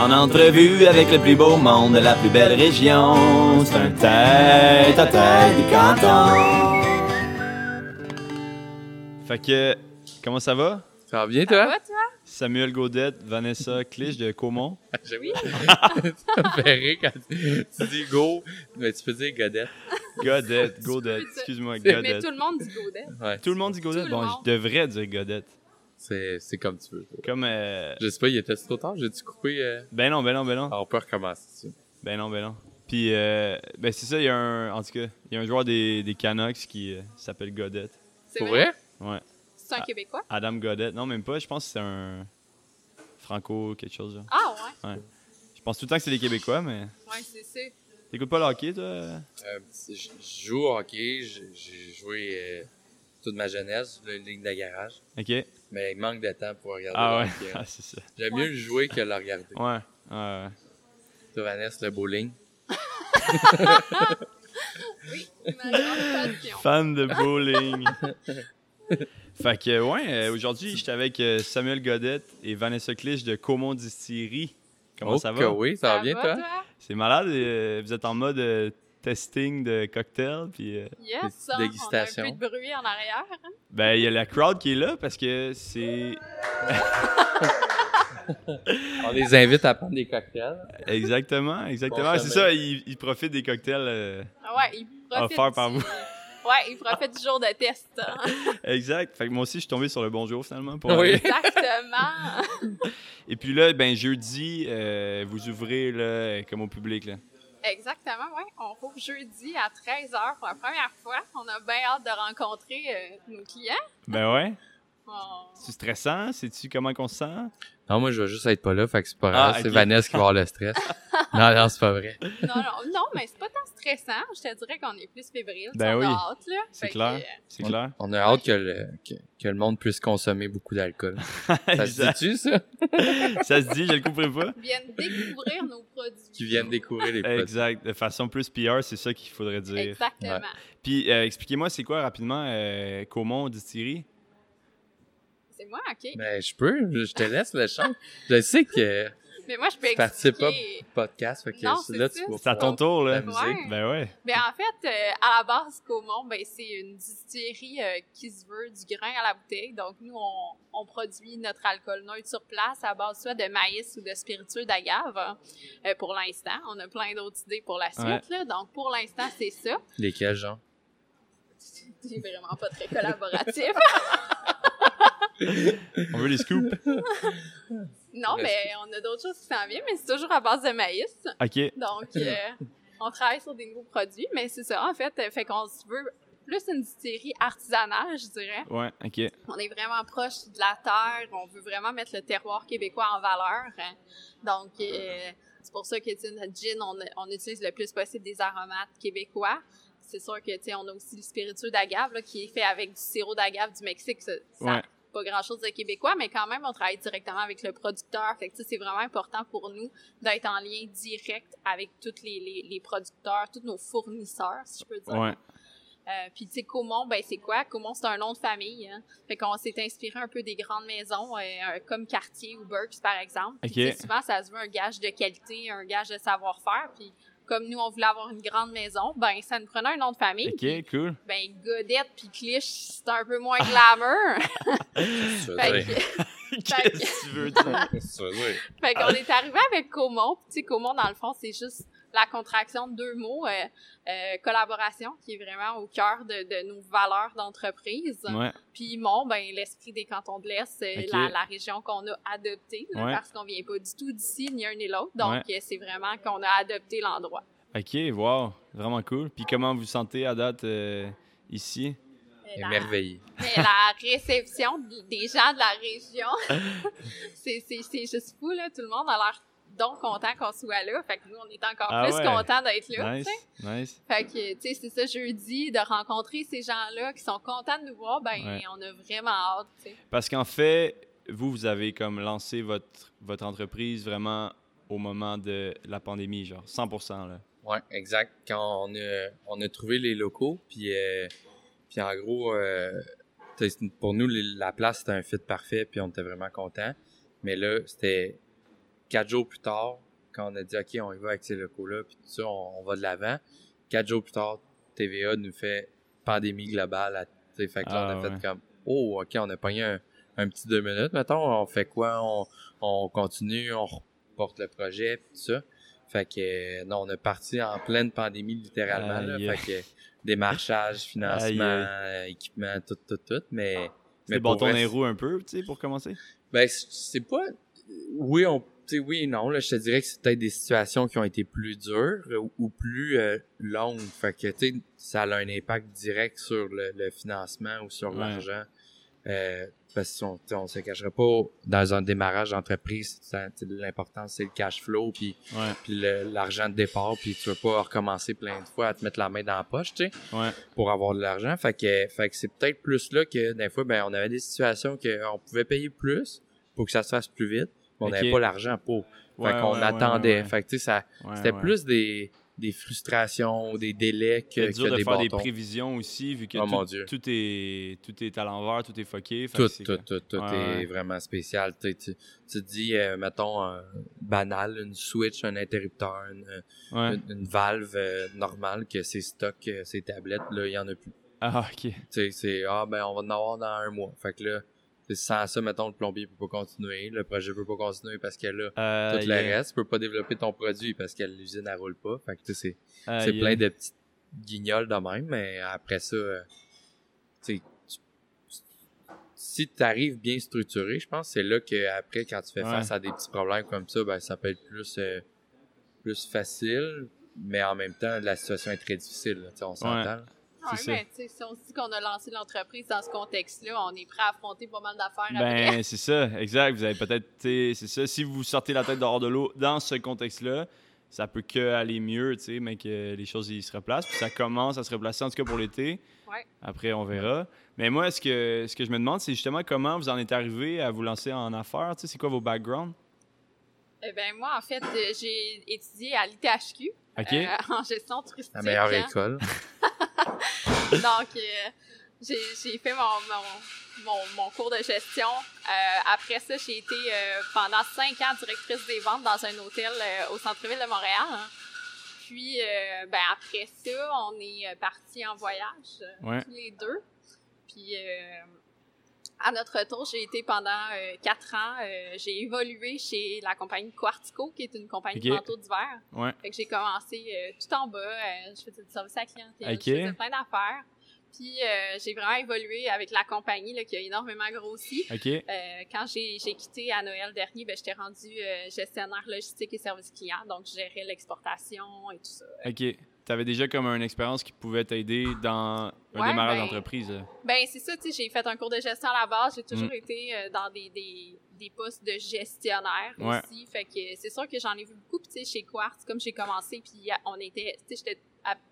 En entrevue avec le plus beau monde de la plus belle région, c'est un tête à tête du canton. Fait que, comment ça va? Ça va bien, Ça toi? va, toi? Samuel Gaudette, Vanessa Clich de Caumont. Ça me fait rire quand tu tu dis go, mais tu peux dire godette. Godette, Gaudette, dire- excuse-moi, Mais Godette. tout le monde dit Godet. Ouais, Tout le monde dit le Bon, je devrais dire Godette. C'est c'est comme tu veux. Comme, euh... Je sais pas, il était trop tard, j'ai-tu coupé? Euh... ben non, ben non, ben non. Ah, on peut recommencer. Ben non, ben non. Puis, euh, ben c'est ça, il y a un, en tout cas, il y a un joueur des, des Canucks qui euh, s'appelle Godette. C'est vrai? Ouais. C'est un Québécois? Adam Godette. Non, même pas, je pense que c'est un franco quelque chose. Là. Ah, ouais. Je pense tout le temps que c'est des Québécois, mais... Ouais, c'est ça. T'écoutes pas le hockey, toi? Euh, je joue au hockey, j'ai j'ai joué euh, toute ma jeunesse, la ligne de garage. OK. Mais il manque de temps pour regarder Ah ouais, ah, c'est ça. J'aime mieux le jouer que le regarder. Ouais, ouais, ouais. Toi, Vanessa, le bowling? Oui, ma grande passion. Fan de bowling. fait que, ouais, euh, aujourd'hui, j'étais avec euh, Samuel Godette et Vanessa Clich de Caumont Distillery. Comment Oh, ça que va? oui, ça, va bien, toi? C'est malade. euh, vous êtes en mode testing de cocktail. Puis, euh, Yes, hein, on a un peu de bruit en arrière. hein. ben, il y a la crowd qui est là parce que c'est. On les invite à prendre des cocktails. Exactement, exactement. Bon c'est ça, ils, ils profitent des cocktails. euh, Ah ouais, il profite. Offert par du- vous. Ouais, il profite du jour de test. hein. exact. Fait que moi aussi, je suis tombé sur le bon jour finalement. Pour Oui. Exactement. Et puis là, ben, jeudi, euh, vous ouvrez là, comme au public. Là. Exactement, ouais. On rouvre jeudi à 13h pour la première fois. On a bien hâte de rencontrer euh, nos clients. Ben ouais. On- C'est stressant? Sais-tu comment qu'on se sent? Non, moi, je vais juste être pas là, fait que c'est pas Ah, grave. C'est ok. Vanessa qui va avoir le stress. non, non, c'est pas vrai. Non, non, non, mais c'est pas tant stressant. Je te dirais qu'on est plus fébrile. Ben on oui. a hâte, là. C'est clair. que, C'est on, clair. on a hâte que le, que, que le monde puisse consommer beaucoup d'alcool. Ça se dit-tu, ça? Ça se dit, je le couperai pas. euh, viennent découvrir nos produits. Qui viennent découvrir les produits. Exact. De façon plus PR, c'est ça qu'il faudrait dire. Exactement. Puis euh, expliquez-moi, c'est quoi rapidement euh, Caumont Distillery? C'est moi, OK. Ben, je peux, je te laisse le champ. Je sais que mais moi, je peux tu participes pas expliquer. au podcast, fait que Non, là ça. tu C'est à ton tour, là. t'amuser. Ouais. Ben ouais. Ben, en fait, euh, à la base, Caumont, ben, c'est une distillerie euh, qui se veut du grain à la bouteille. Donc, nous, on, on produit notre alcool neutre sur place à base soit de maïs ou de spiritueux d'agave euh, pour l'instant. On a plein d'autres idées pour la suite. Ouais. Là. Donc, pour l'instant, c'est ça. Lesquels, genre? C'est vraiment pas très collaboratif. On veut les scoops? non, mais on a d'autres choses qui s'en viennent, mais c'est toujours à base de maïs. OK. Donc, euh, on travaille sur des nouveaux produits, mais c'est ça, en fait. Fait qu'on se veut plus une distillerie artisanale, je dirais. Ouais, OK. On est vraiment proche de la terre. On veut vraiment mettre le terroir québécois en valeur. hein. Donc, euh, c'est pour ça que, tu sais, notre gin, on, on utilise le plus possible des aromates québécois. C'est sûr que, tu sais, on a aussi le spiritueux d'agave, là, qui est fait avec du sirop d'agave du Mexique. Ça, Ouais. Pas grand-chose de québécois, mais quand même, on travaille directement avec le producteur. Fait que, tu sais, c'est vraiment important pour nous d'être en lien direct avec tous les, les, les producteurs, tous nos fournisseurs, si je peux dire. Ouais. Euh, puis, tu sais, Caumont, ben, c'est quoi? Caumont, c'est un nom de famille. Hein? Fait qu'on s'est inspiré un peu des grandes maisons, euh, comme Cartier ou Burks, par exemple. Puis, Ok. tu sais, souvent, ça se veut un gage de qualité, un gage de savoir-faire. Puis, comme nous, on voulait avoir une grande maison, ben, ça nous prenait un nom de famille. OK, cool. ben, Godette puis Clich, c'est un peu moins glamour. Qu'est-ce que tu veux fait, dire? fait qu'on est arrivé avec Caumont. Puis, tu sais, Caumont, dans le fond, c'est juste la contraction de deux mots, euh, euh, collaboration, qui est vraiment au cœur de, de nos valeurs d'entreprise. Ouais. Puis Mont, ben, l'esprit des cantons de l'Est, c'est la, la région qu'on a adoptée, là, Ouais. parce qu'on vient pas du tout d'ici, ni un ni l'autre. Donc, Ouais. euh, c'est vraiment qu'on a adopté l'endroit. OK, wow. Vraiment cool. Puis comment vous vous sentez à date euh, ici? La, Émerveillé. mais la réception des gens de la région, c'est c'est- c'est juste fou, là. Tout le monde a l'air donc content qu'on soit là. Fait que nous, on est encore Ah plus ouais. contents d'être là, Nice, nice. Fait que, tu sais, c'est ça, jeudi, de rencontrer ces gens-là qui sont contents de nous voir, ben, Ouais. on a vraiment hâte, tu sais. Parce qu'en fait, vous, vous avez comme lancé votre, votre entreprise vraiment au moment de la pandémie, genre 100 là. Ouais, exact. Quand on a, on a trouvé les locaux, puis, euh, puis en gros, euh, pour nous, la place, c'était un fit parfait, puis on était vraiment contents. Mais là, c'était quatre jours plus tard, quand on a dit OK, on y va avec ces locaux-là, puis tout ça, on, on va de l'avant. Quatre jours plus tard, TVA nous fait pandémie globale. À, tu sais, fait que là, Ah, on a fait comme Oh, OK, on a pogné un, un petit deux minutes, mettons. On fait quoi? On, on continue, on reporte le projet, puis tout ça. Fait que euh, non, on est parti en pleine pandémie littéralement. Là, fait que démarchage, financement, équipement, tout, tout, tout. Mais, bâton vrai, les roues un peu, tu sais, pour commencer? ben, c'est pas. Oui, on. Tu sais, oui et non. Là, je te dirais que c'est peut-être des situations qui ont été plus dures ou, ou plus euh, longues. Fait que, tu sais, ça a un impact direct sur le, le financement ou sur Ouais. l'argent. Euh, parce qu'on on se cachera pas dans un démarrage d'entreprise. L'important, c'est le cash flow puis, Ouais, puis le- l'argent de départ. Puis tu vas pas recommencer plein de fois à te mettre la main dans la poche, tu sais ouais. pour avoir de l'argent. Fait que, fait que c'est peut-être plus là que des fois, ben, on avait des situations qu'on pouvait payer plus pour que ça se fasse plus vite. Mais on n'avait pas l'argent pour. Fait Ouais, qu'on ouais, attendait. ouais, ouais. Fait que, tu sais, ça, Ouais, c'était ouais. plus des, des frustrations, des délais que, C'est dur que de des faire bâtons. des prévisions aussi, vu que Oh, tout, mon Dieu. tout est, tout est à l'envers, tout est fucké. fait Tout, c'est tout, tout, tout Ouais, est ouais. vraiment spécial. Tu, sais, tu, tu te dis, euh, mettons, euh, banal, une switch, un interrupteur, une, Ouais. une, une valve euh, normale, que c'est stock, euh, ces tablettes, là, il y en a plus. Ah, ok. Tu sais, c'est ah ben on va en avoir dans un mois. Fait que là, sans ça, mettons, le plombier peut pas continuer, le projet peut pas continuer parce que là, Euh, tout le yeah. reste, tu peux pas développer ton produit parce que l'usine elle roule pas. Fait que tu sais, c'est Euh, yeah. plein de petites guignols de même, mais après ça, euh, tu si tu arrives bien structuré, je pense que c'est là que après quand tu fais Ouais. face à des petits problèmes comme ça, ben ça peut être plus euh, plus facile, mais en même temps la situation est très difficile, là, on s'entend. Ouais, C'est mais tu sais, si on se dit qu'on a lancé l'entreprise dans ce contexte-là, on est prêt à affronter pas mal d'affaires après. Ben, c'est ça, exact. Vous avez peut-être, c'est ça. Si vous sortez la tête dehors de l'eau dans ce contexte-là, ça peut que aller mieux, tu sais, mais que les choses ils se replacent. Puis ça commence à se replacer, en tout cas pour l'été. Ouais. Après, on verra. Mais moi, ce que, ce que je me demande, c'est justement comment vous en êtes arrivé à vous lancer en affaires. Tu sais, c'est quoi vos backgrounds? Eh ben, moi, en fait, euh, j'ai étudié à l'ITHQ euh, en gestion touristique. La meilleure hein. école. Donc, euh, j'ai j'ai fait mon, mon, mon, mon cours de gestion. Euh, après ça, j'ai été euh, pendant cinq ans directrice des ventes dans un hôtel euh, au centre-ville de Montréal. hein. Puis, euh, ben, après ça, on est euh, partis en voyage, Ouais. tous les deux. Puis, euh, à notre retour, j'ai été pendant euh, quatre ans. euh, j'ai évolué chez la compagnie Quartico, qui est une compagnie Ok. de manteaux d'hiver. Ouais. Fait que j'ai commencé euh, tout en bas. je faisais du service à clientèle. Ok. Je faisais plein d'affaires. Puis j'ai vraiment évolué avec la compagnie là, qui a énormément grossi. OK? Euh, quand j'ai quitté à Noël dernier, ben, j'étais rendue euh, gestionnaire logistique et service client. Donc, je gérais l'exportation et tout ça. OK. Tu avais déjà comme une expérience qui pouvait t'aider dans un Ouais, démarrage ben, d'entreprise? Ben, c'est ça, tu sais, j'ai fait un cours de gestion à la base. J'ai toujours Mm. été euh, dans des, des, des postes de gestionnaire Ouais. aussi. Fait que c'est sûr que j'en ai vu beaucoup. Tu sais, chez Quartz, comme j'ai commencé, puis on était, tu sais, j'étais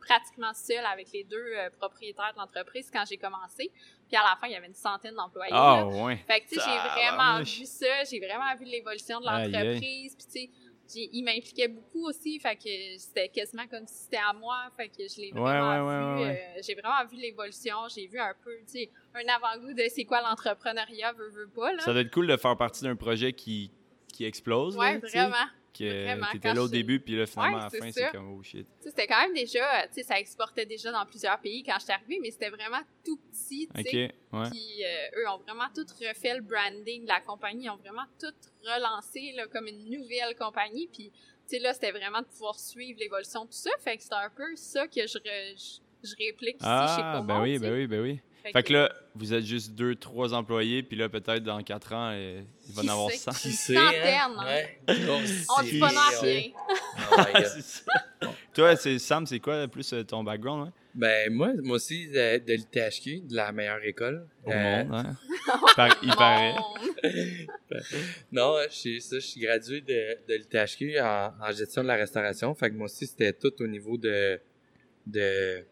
pratiquement seule avec les deux euh, propriétaires de l'entreprise quand j'ai commencé. Puis à la fin, il y avait une centaine d'employés. Ah, ouais. Fait que, tu sais, j'ai vraiment vu ça. J'ai vraiment vu l'évolution de l'entreprise. Puis, tu sais, j'ai- il m'impliquait beaucoup aussi. Fait que c'était quasiment comme si c'était à moi. Fait que je l'ai vraiment ouais, ouais, vu. ouais, euh, j'ai vraiment vu l'évolution. J'ai vu un peu, tu sais, un avant-goût de c'est quoi l'entrepreneuriat, veut, veut pas, là. Ça doit être cool de faire partie d'un projet qui, qui explose. sais, vraiment. Que quand là au je- début, puis là, finalement, Ouais, à la fin, c'est comme oh shit. Tu c'était quand même déjà, tu sais, ça exportait déjà dans plusieurs pays quand j'étais arrivée, mais c'était vraiment tout petit, tu sais. ouais. Puis euh, eux ont vraiment tout refait le branding de la compagnie, ils ont vraiment tout relancé là, comme une nouvelle compagnie. Puis, tu sais, là, c'était vraiment de pouvoir suivre l'évolution de tout ça. Fait que c'est un peu ça que je, re- je, je réplique ici chez Ah, Comont, ben oui, tu ben oui, ben oui. Fait que là, vous êtes juste deux, trois employés, puis là, peut-être dans quatre ans, euh, il va en avoir sait? 100. Qui Une sait, centaine, hein? hein? Ouais. On dit pas non rien. Oh. Toi, c'est Sam, c'est quoi plus euh, ton background? hein? Ben, moi, moi aussi, de, de l'ITHQ, de la meilleure école. Au Euh, monde, hein? Par- il paraît. Non, je suis, ça, je suis gradué de, de l'ITHQ en, en gestion de la restauration. Fait que moi aussi, c'était tout au niveau de, de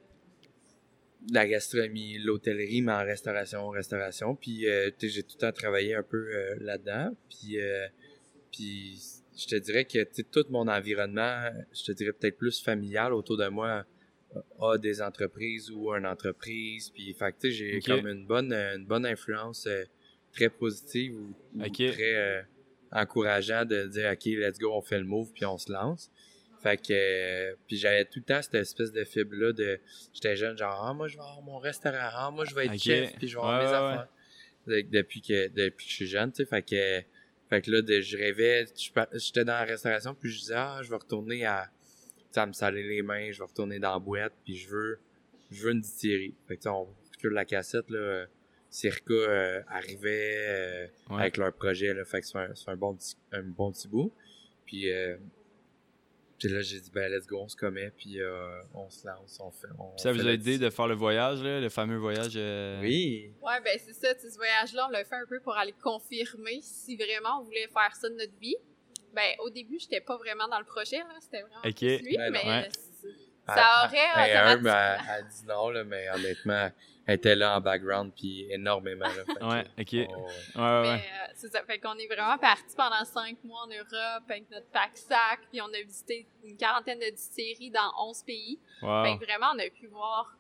la gastronomie, l'hôtellerie, mais en restauration, restauration. Puis, euh, j'ai tout le temps travaillé un peu euh, là-dedans. Puis, euh, puis, je te dirais que tout mon environnement, je te dirais peut-être plus familial autour de moi, a des entreprises ou une entreprise. Puis, fait que, j'ai Ok. comme une bonne, une bonne influence euh, très positive ou, ou très, euh, encourageant de dire OK, let's go, on fait le move puis on se lance. Fait que euh, puis j'avais tout le temps cette espèce de fibre là de j'étais jeune genre ah moi je vais avoir mon restaurant, ah moi je vais être Ok. chef puis je vais avoir Ouais, mes ouais, affaires. De- depuis que depuis que je suis jeune, tu sais, fait que fait que là de- je rêvais, j'étais dans la restauration puis je disais ah je vais retourner à à me saler les mains, je vais retourner dans la boîte puis je veux je veux une distillerie. Fait que on recule la cassette là Circa euh, arrivait euh, Ouais. avec leur projet là, fait que c'est un, un bon petit un bon petit bout. Puis euh, puis là j'ai dit ben let's go, on se commet puis euh, on se lance, on fait on Puis ça fait vous a aidé de faire le voyage, là, le fameux voyage. euh, Oui. Ouais, ben c'est ça, tu sais, ce voyage-là, on l'a fait un peu pour aller confirmer si vraiment on voulait faire ça de notre vie. Ben, au début, j'étais pas vraiment dans le projet, là, c'était vraiment Ok. plus lui, Ben mais Ouais. C- Elle- ça aurait elle- elle- automatiquement... elle- elle dit non, là, mais honnêtement, elle était là en background, puis énormément. Là, fait que, Ouais, ok. on- Ouais, Mais ouais. euh, c'est ça, fait qu'on est vraiment parti pendant cinq mois en Europe avec notre pack-sac, puis on a visité une quarantaine de distilleries dans 11 pays. Wow. Fait que vraiment, on a pu voir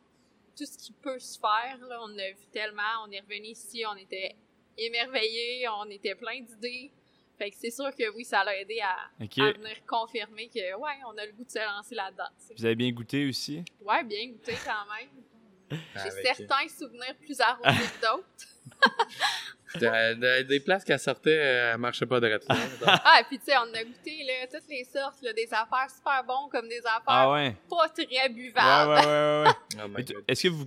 tout ce qui peut se faire. Là. On a vu tellement. On est revenu ici, on était émerveillés, on était plein d'idées. Fait que c'est sûr que oui, ça l'a aidé à, à venir confirmer que ouais, on a le goût de se lancer là-dedans. Vous avez bien goûté aussi? Ouais, bien goûté quand même. J'ai avec- certains souvenirs plus arrosés que d'autres. De- des places qu'elle sortait, euh, elle marchait pas de retour. Ah, puis tu sais, on a goûté là, toutes les sortes, là, des affaires super bonnes comme des affaires Ah ouais? pas très buvables. ouais, ouais, ouais. ouais. oh. Est-ce que vous.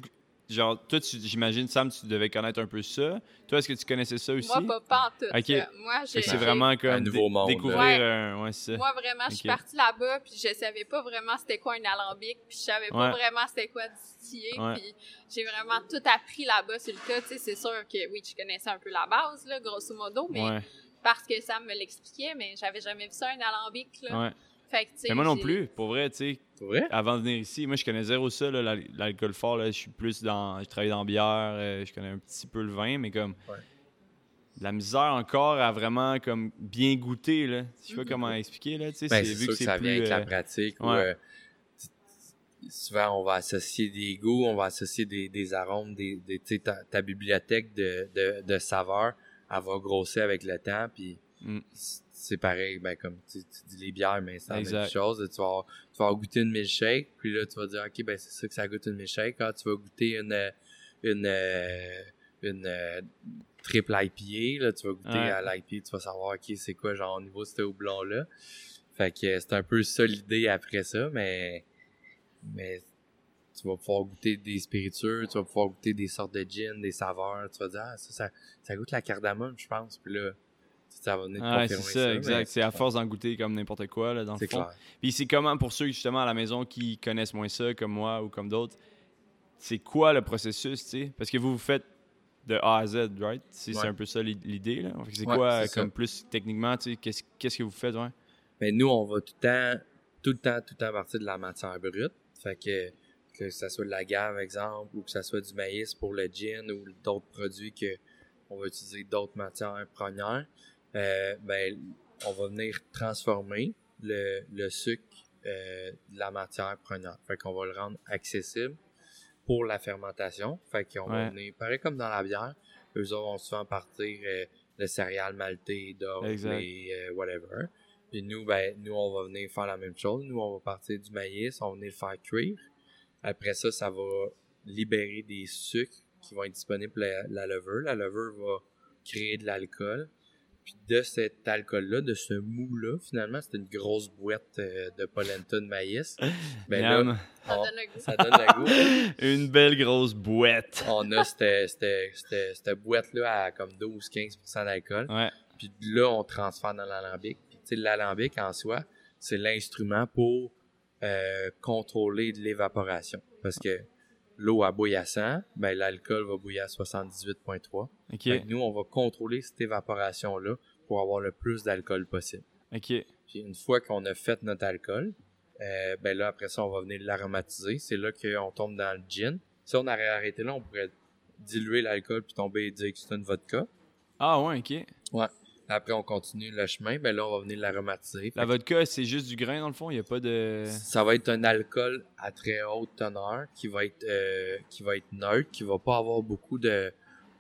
Genre, toi, tu- j'imagine, Sam, tu devais connaître un peu ça. Toi, est-ce que tu connaissais ça aussi? Moi, pas, pas en tout. Moi, j'ai c'est vraiment comme Un nouveau monde, découvrir là. un. Ouais, c'est ça. Moi, vraiment, je suis partie là-bas, puis je savais pas vraiment c'était quoi un alambic, puis je savais pas Ouais. vraiment c'était quoi distiller, Ouais. puis j'ai vraiment tout appris là-bas sur le. Tu sais, c'est sûr que oui, je connaissais un peu la base, là, grosso modo, mais Ouais, parce que Sam me l'expliquait, mais j'avais jamais vu ça, un alambic, là. Fait que, Mais moi non plus, pour vrai, tu sais, Pour vrai? avant de venir ici, moi je connais zéro ça, l'alcool fort, là, je suis plus dans, je travaille dans la bière, euh, je connais un petit peu le vin, mais comme Ouais. la misère encore à vraiment comme bien goûter, là. Je sais pas Mhm. comment expliquer, là, tu sais, Ben, c'est vu sûr que ça plus... vient avec la euh, pratique. où, ouais. euh, souvent, on va associer des goûts, on va associer des, des arômes, des, des, tu sais, ta, ta bibliothèque de, de, de saveurs, elle va grossir avec le temps, puis Mm. C'est pareil, ben, comme tu, tu dis les bières, mais c'est la même chose. Tu vas, tu vas goûté une milkshake, puis là, tu vas dire, OK, ben, c'est ça que ça goûte une milkshake. Quand tu vas goûter une, euh, une, euh, une, euh, triple IPA, là, tu vas goûter Ouais. à l'IPA, tu vas savoir, OK, c'est quoi, genre, au niveau de ce houblon-là. Fait que c'est un peu ça l'idée après ça, mais, mais tu vas pouvoir goûter des spiritueux, tu vas pouvoir goûter des sortes de gin, des saveurs, tu vas dire, ah, ça, ça, ça goûte la cardamome, je pense, puis là, ça va venir confirmer ça, mais exact. C'est à force d'en goûter comme n'importe quoi, là, dans le C'est fond. clair. Puis c'est comment pour ceux justement à la maison qui connaissent moins ça, comme moi ou comme d'autres, c'est quoi le processus, tu sais? Parce que vous vous faites de A à Z, right? C'est Ouais. un peu ça l'i- l'idée, là. C'est Ouais, quoi, ça. comme plus techniquement, tu sais, qu'est-ce qu'est-ce que vous faites, ouais? Mais nous, on va tout le temps, tout le temps, tout le temps partir de la matière brute. Fait que, que ça soit de la gave, exemple, ou que ça soit du maïs pour le gin ou d'autres produits que on va utiliser d'autres matières premières, euh, ben, on va venir transformer le, le sucre euh, de la matière première. Fait qu'on va le rendre accessible pour la fermentation. Fait qu'on va venir, pareil comme dans la bière, eux autres vont souvent partir euh, de céréales maltées, Exact. et euh, whatever. Puis nous, ben, nous, on va venir faire la même chose. Nous, on va partir du maïs, on va venir le faire cuire. Après ça, ça va libérer des sucres qui vont être disponibles pour la, la levure. La levure va créer de l'alcool. Puis de cet alcool-là, de ce mou-là, finalement, c'est une grosse boîte euh, de polenta de maïs. Ben là. Ça on- donne le goût. ça donne le goût. Une belle grosse boîte. On a cette, cette, cette, cette boîte-là à comme 12-15% d'alcool. Ouais, Puis là, on transfère dans l'alambic. Puis tu sais, l'alambic en soi, c'est l'instrument pour euh, contrôler de l'évaporation. Parce que l'eau à bouillir à 100, ben l'alcool va bouillir à 78.3. ok, Fait que nous, on va contrôler cette évaporation-là pour avoir le plus d'alcool possible. Puis une fois qu'on a fait notre alcool, euh, ben là, après ça, on va venir l'aromatiser. C'est là qu'on tombe dans le gin. Si on avait arrêté là, on pourrait diluer l'alcool puis tomber et dire que c'est une vodka. Ah ouais, ok. Après, on continue le chemin. Ben là, on va venir l'aromatiser. La vodka, c'est juste du grain dans le fond, il n'y a pas de. Ça va être un alcool à très haute teneur qui va être euh, qui va être neutre, qui va pas avoir beaucoup de,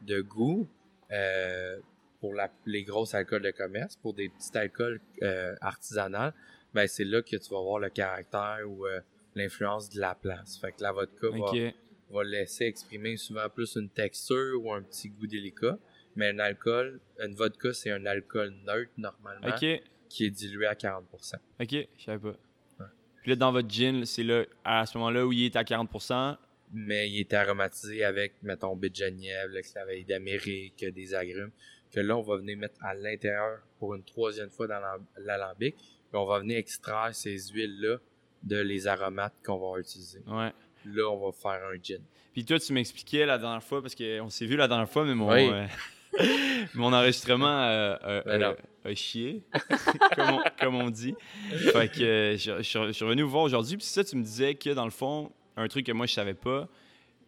de goût. Euh, pour la, les grosses alcools de commerce, pour des petits alcools euh, artisanaux, ben c'est là que tu vas voir le caractère ou euh, l'influence de la place. Fait que la vodka va, va laisser exprimer souvent plus une texture ou un petit goût délicat. Mais un alcool, une vodka, c'est un alcool neutre normalement Ok. qui est dilué à 40%. Ok. Je savais pas. Puis là, dans votre gin, c'est là, à ce moment-là où il est à 40%. mais il est aromatisé avec, mettons, baie de Genièvre, le claveille d'Amérique, des agrumes, que là, on va venir mettre à l'intérieur pour une troisième fois dans l'am- l'alambic, puis on va venir extraire ces huiles-là de les aromates qu'on va utiliser. Ouais. Là, on va faire un gin. Puis toi, tu m'expliquais la dernière fois, parce qu'on s'est vu la dernière fois, mais mon, Oui. euh, mon enregistrement euh, a- Ben a- a chié, comme, on, comme on dit. Fait que euh, je, je- je suis revenu vous voir aujourd'hui. Puis ça, tu me disais que dans le fond, un truc que moi je savais pas,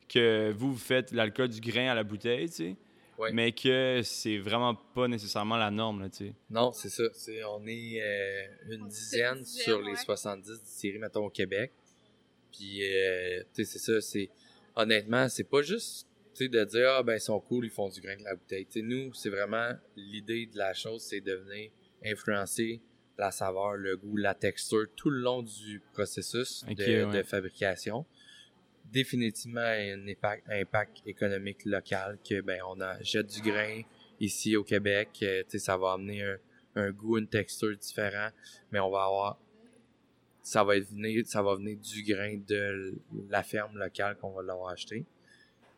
que vous, vous faites l'alcool du grain à la bouteille, tu sais. Ouais. Mais que c'est vraiment pas nécessairement la norme, là, tu sais. Non, c'est ça. C'est, on est euh, une dizaine Une dizaine, sur les ouais. 70 distilleries, mettons, au Québec. Puis, euh, tu sais, c'est ça. C'est, honnêtement, c'est pas juste tu sais, de dire, ah, ben, ils sont cool, ils font du grain de la bouteille. Tu sais, nous, c'est vraiment l'idée de la chose, c'est de venir influencer la saveur, le goût, la texture tout le long du processus de, ouais. de fabrication. Définitivement un impact, impact économique local que ben on achète du grain ici au Québec, euh, tu sais ça va amener un, un goût, une texture différent, mais on va avoir ça va venir ça va venir du grain de la ferme locale qu'on va l'avoir acheté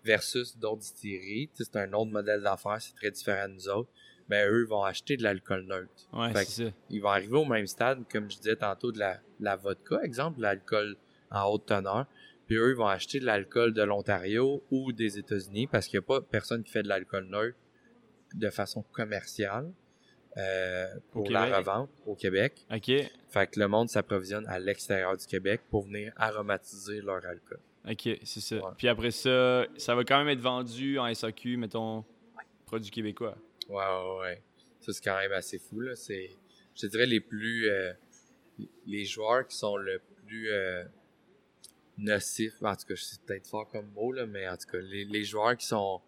versus d'autres distilleries, tu sais, c'est un autre modèle d'affaires, c'est très différent de nous autres. Ben eux vont acheter de l'alcool neutre Ouais, c'est ça. ils vont arriver au même stade, comme je disais tantôt, de la, la vodka, exemple, de l'alcool en haute teneur. Puis eux, ils vont acheter de l'alcool de l'Ontario ou des États-Unis parce qu'il n'y a pas personne qui fait de l'alcool neutre de façon commerciale euh, pour la revente au Québec. OK. Fait que le monde s'approvisionne à l'extérieur du Québec pour venir aromatiser leur alcool. OK, c'est ça. Ouais. Puis après ça, ça va quand même être vendu en SAQ, mettons, produit québécois. Ouais, ouais, ouais. Ça, c'est quand même assez fou, là. C'est, je dirais, les plus... euh, les joueurs qui sont le plus euh, nocifs, en tout cas, c'est peut-être fort comme mot, là, mais en tout cas, les, les joueurs qui sont...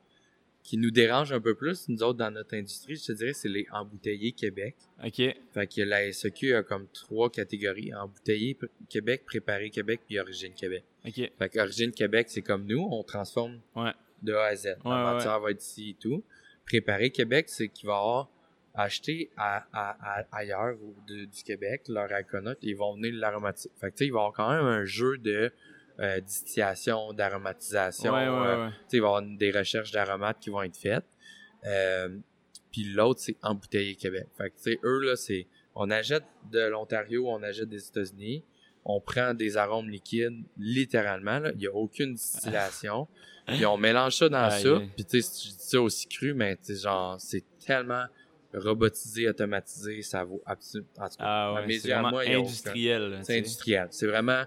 qui nous dérangent un peu plus, nous autres, dans notre industrie, je te dirais, c'est les embouteillés Québec. OK. Fait que la SEQ a comme trois catégories. Embouteillé pr- Québec, préparé Québec, puis origine Québec. OK. Fait qu'Origine Québec, c'est comme nous, on transforme Ouais. de A à Z. Ouais, la matière va être ici et tout. Préparer Québec, c'est qu'il va avoir acheté à, à- à- ailleurs ou de- du Québec leur alcool ils vont venir l'aromatiser. Fait que tu sais, il va y avoir quand même un jeu de euh, distillation, d'aromatisation. Ouais, ouais, euh, tu sais, il va y avoir des recherches d'aromates qui vont être faites. Euh, puis l'autre, c'est embouteiller Québec. Fait que, tu sais, eux, là, c'est, on achète de l'Ontario, on achète des États-Unis, on prend des arômes liquides, littéralement, là. Il n'y a aucune distillation. puis on mélange ça dans Aïe, ça. Puis, tu sais, je dis ça aussi cru, mais, tu genre, c'est tellement robotisé, automatisé, ça vaut absolument, en tout cas, Ah ouais, c'est vraiment moi, industriel. tu c'est industriel. C'est vraiment.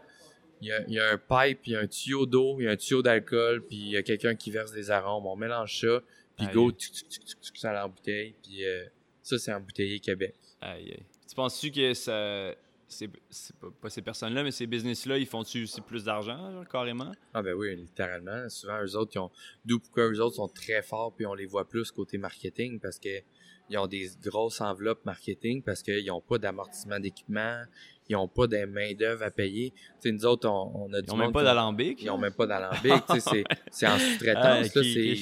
Il y, a, il y a un pipe, il y a un tuyau d'eau, il y a un tuyau d'alcool, puis il y a quelqu'un qui verse des arômes. On mélange ça, puis Aïe. go, tuc, tuc, tuc, ça l'embouteille, puis euh, ça, c'est embouteillé Québec. Aïe, aïe. Tu penses-tu que ça. C'est c'est pas, pas ces personnes-là, mais ces business-là, ils font-tu aussi plus d'argent, carrément? Ah ben oui, littéralement. Souvent, eux autres, ils ont... D'où pourquoi eux autres sont très forts, puis on les voit plus côté marketing, parce que ils ont des grosses enveloppes marketing, parce qu'ils n'ont pas d'amortissement d'équipement, ils n'ont pas de main-d'œuvre à payer. Sais, nous autres, on, on a du Ils ont monde même pas d'alambic? Ils ont même pas d'alambic, c'est- en Ah, sous-traitance,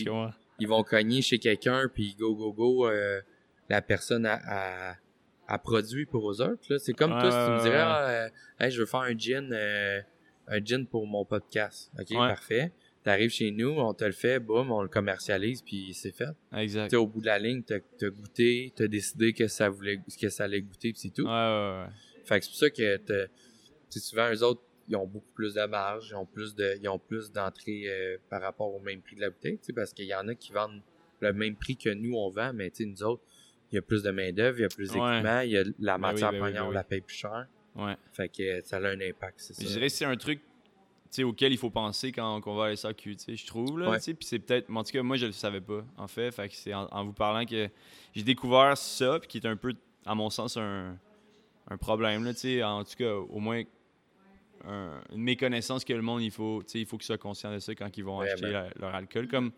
comprends. ils vont cogner chez quelqu'un, puis go, go, go, euh, la personne a, a, a produit pour eux autres. là. C'est comme toi, si tu me dirais, ah, euh, Hey, je veux faire un gin, euh, un gin pour mon podcast. OK, Ouais. parfait. T'arrives chez nous, on te le fait, boum, on le commercialise, puis c'est fait. Tu Exact. sais, au bout de la ligne, t'as as goûté, t'as décidé que ça voulait, que ça allait goûter, puis c'est tout. Ouais, ouais, ouais. Fait que c'est pour ça que t'as- tu sais, souvent, eux autres, ils ont beaucoup plus de marge, ils ont plus de, ils ont plus d'entrée euh, par rapport au même prix de la bouteille, tu sais, parce qu'il y en a qui vendent le même prix que nous, on vend, mais tu sais, nous autres, il y a plus de main-d'œuvre, il y a plus Ouais. d'équipement, il y a la Ben oui, matière ben oui, première, ben on oui. la paye plus cher. Ouais. Fait que euh, ça a un impact, c'est ça. Je dirais que c'est un truc auquel il faut penser quand, on va à SAQ, je trouve. Là, Ouais. Puis c'est peut-être. En tout cas, moi, je le savais pas, en fait. Fait que c'est en, en vous parlant que j'ai découvert ça, puis qui est un peu, à mon sens, un, un problème. Là, en tout cas, au moins un- une méconnaissance que le monde, il faut, il faut qu'ils soient conscients de ça quand ils vont acheter la- leur alcool. Comme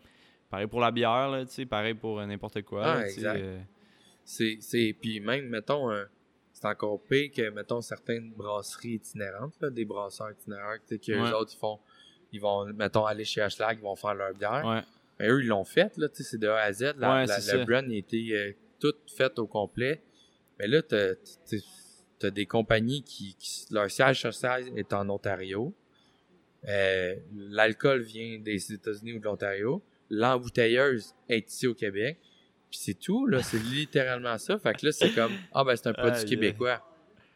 pareil pour la bière, là, pareil pour euh, n'importe quoi. Ah, là, C'est, c'est, puis même, mettons, un- c'est encore pire que, mettons, certaines brasseries itinérantes, là, des brasseurs itinérants, tu sais, qu'eux Ouais. autres, ils font, ils vont, mettons, aller chez Ashlag, ils vont faire leur bière. ouais. Mais eux, ils l'ont fait, là, tu sais, c'est de A à Z. La, Ouais, la- ça. brand, euh, tout fait au complet. Mais là, t'as, t'as- t'as des compagnies qui, qui- leur siège social est en Ontario. Euh, l'alcool vient des États-Unis ou de l'Ontario. L'embouteilleuse est ici au Québec. Puis c'est tout, là. C'est littéralement ça. Fait que là, c'est comme, ah ben, c'est un produit québécois.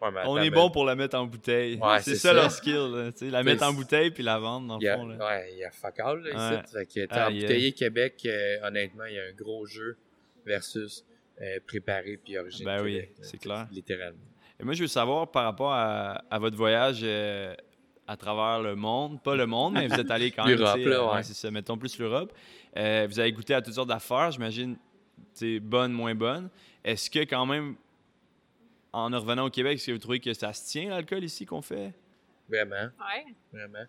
Ouais, mais On attends, est ben, bon pour la mettre en bouteille. Ouais, c'est ça, ça. leur skill, là, la mettre en bouteille puis la vendre, dans le fond. Là. ouais, il y a fuck all, là, ici. Fait que, Aïe, embouteiller Québec, euh, honnêtement, il y a un gros jeu versus euh, préparé puis origine Ben oui, Québec, c'est clair. Littéralement. Et moi, je veux savoir par rapport à, à votre voyage euh, à travers le monde, pas le monde, mais vous êtes allé quand même. L'Europe, là, euh, ouais. c'est ça, mettons plus l'Europe. Vous avez goûté à toutes sortes d'affaires, j'imagine, bonnes, moins bonnes. Est-ce que quand même, en revenant au Québec, est-ce que vous trouvez que ça se tient l'alcool ici qu'on fait? Vraiment, Ouais. vraiment.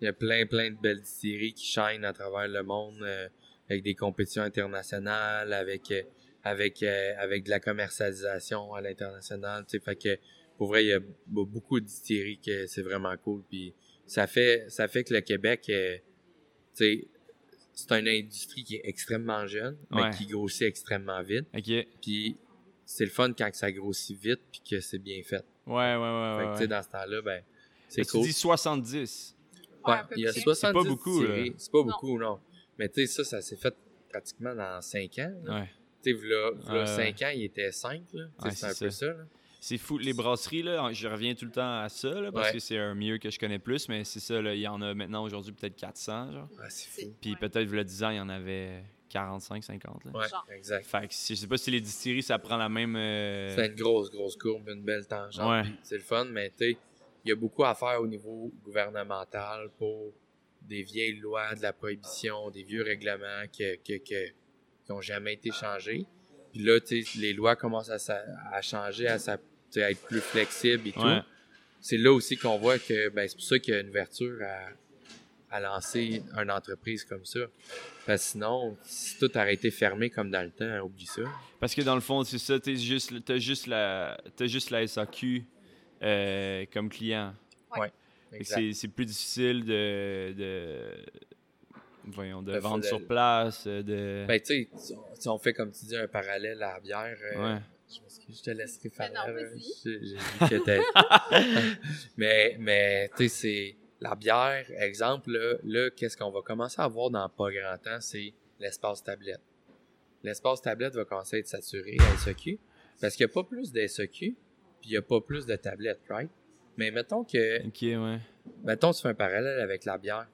Il y a plein, plein de belles distilleries qui chaînent à travers le monde euh, avec des compétitions internationales, avec euh, avec euh, avec de la commercialisation à l'international. Fait que pour vrai, il y a beaucoup de distilleries que c'est vraiment cool. Puis ça fait ça fait que le Québec, euh, tu sais, c'est une industrie qui est extrêmement jeune, mais Ouais. qui grossit extrêmement vite. Ok. Ouais, Puis c'est le fun quand que ça grossit vite puis que c'est bien fait. ouais, ouais. Fait ouais, que, tu sais, ouais. dans ce temps-là, ben, c'est cool. Tu dis 70. Ouais, il y a près. 70 C'est pas beaucoup. C'est pas Non. beaucoup, non. Mais tu sais, ça, ça s'est fait pratiquement dans 5 ans. là. Ouais. Tu sais, v'là, v'là Ouais, 5 ans, il était 5, là. C'est un peu ça, là. C'est fou. Les brasseries, là, je reviens tout le temps à ça, là, parce Ouais. que c'est un milieu que je connais plus, mais c'est ça, là, il y en a maintenant aujourd'hui peut-être 400, genre. C'est fou. Puis ouais. peut-être, le 10 ans, il y en avait 45, 50. Là. Ouais, Genre. exact. Fait que je sais pas si les distilleries, ça prend la même. euh, C'est une grosse, grosse courbe, une belle tangente. Ouais. C'est le fun, mais tu sais, il y a beaucoup à faire au niveau gouvernemental pour des vieilles lois de la prohibition, des vieux règlements que, que, que, qui ont jamais été changés. Puis là, tu sais, les lois commencent à, changer, à, sa- tu sais, à être plus flexibles et tout. Ouais. c'est là aussi qu'on voit que ben, c'est pour ça qu'il y a une ouverture à, à lancer une entreprise comme ça. Parce que sinon, si tout aurait été fermé comme dans le temps, oublie ça. Parce que dans le fond, c'est ça, t'as juste, t'as juste, la, t'as juste la SAQ euh, comme client. Exact. C'est, c'est plus difficile de. de voyons, de De vendre sur place, euh, de. Ben, tu sais, si on- si on fait, comme tu dis, un parallèle à la bière, euh, Ouais. Je, m'excuse, je te laisserai faire. Mais non, euh, vas-y. J'ai que t'as- mais, mais tu sais, c'est la bière, exemple, là, là, qu'est-ce qu'on va commencer à voir dans pas grand temps, c'est l'espace tablette. L'espace tablette va commencer à être saturé à SEQ, parce qu'il n'y a pas plus de SEQ, puis il n'y a pas plus de tablettes, right? Mais mettons que Ok, ouais. mettons, tu fais un parallèle avec la bière.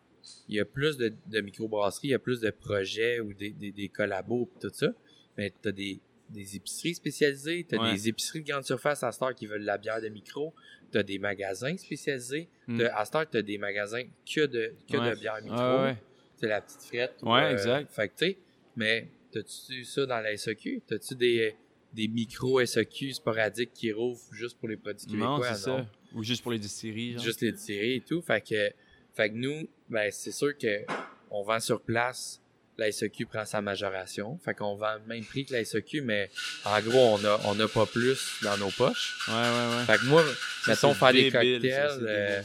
Il y a plus de, de microbrasseries, il y a plus de projets ou des, des, des collabos pis tout ça. Mais tu as des, des épiceries spécialisées, as Ouais. des épiceries de grande surface à Star qui veulent de la bière de micro, tu as des magasins spécialisés. Mm. T'as- À Star, tu as des magasins que de, que Ouais. de bière micro. Ouais, ouais. C'est la petite frette. ou, Ouais, euh, exact. Fait que tu sais, mais t'as-tu ça dans la SEQ? T'as-tu des, des micro SEQ sporadiques qui rouvrent juste pour les produits Non, québécois? c'est ça. Ou juste pour les distilleries. genre. juste les tirer et tout. Fait que, fait que nous, ben, c'est sûr que on vend sur place. La SEQ prend sa majoration. Fait qu'on vend le même prix que la SEQ, mais en gros, on a, on a pas plus dans nos poches. Ouais, ouais, ouais. Fait que moi, Ça, mettons, faire des cocktails, ça, euh,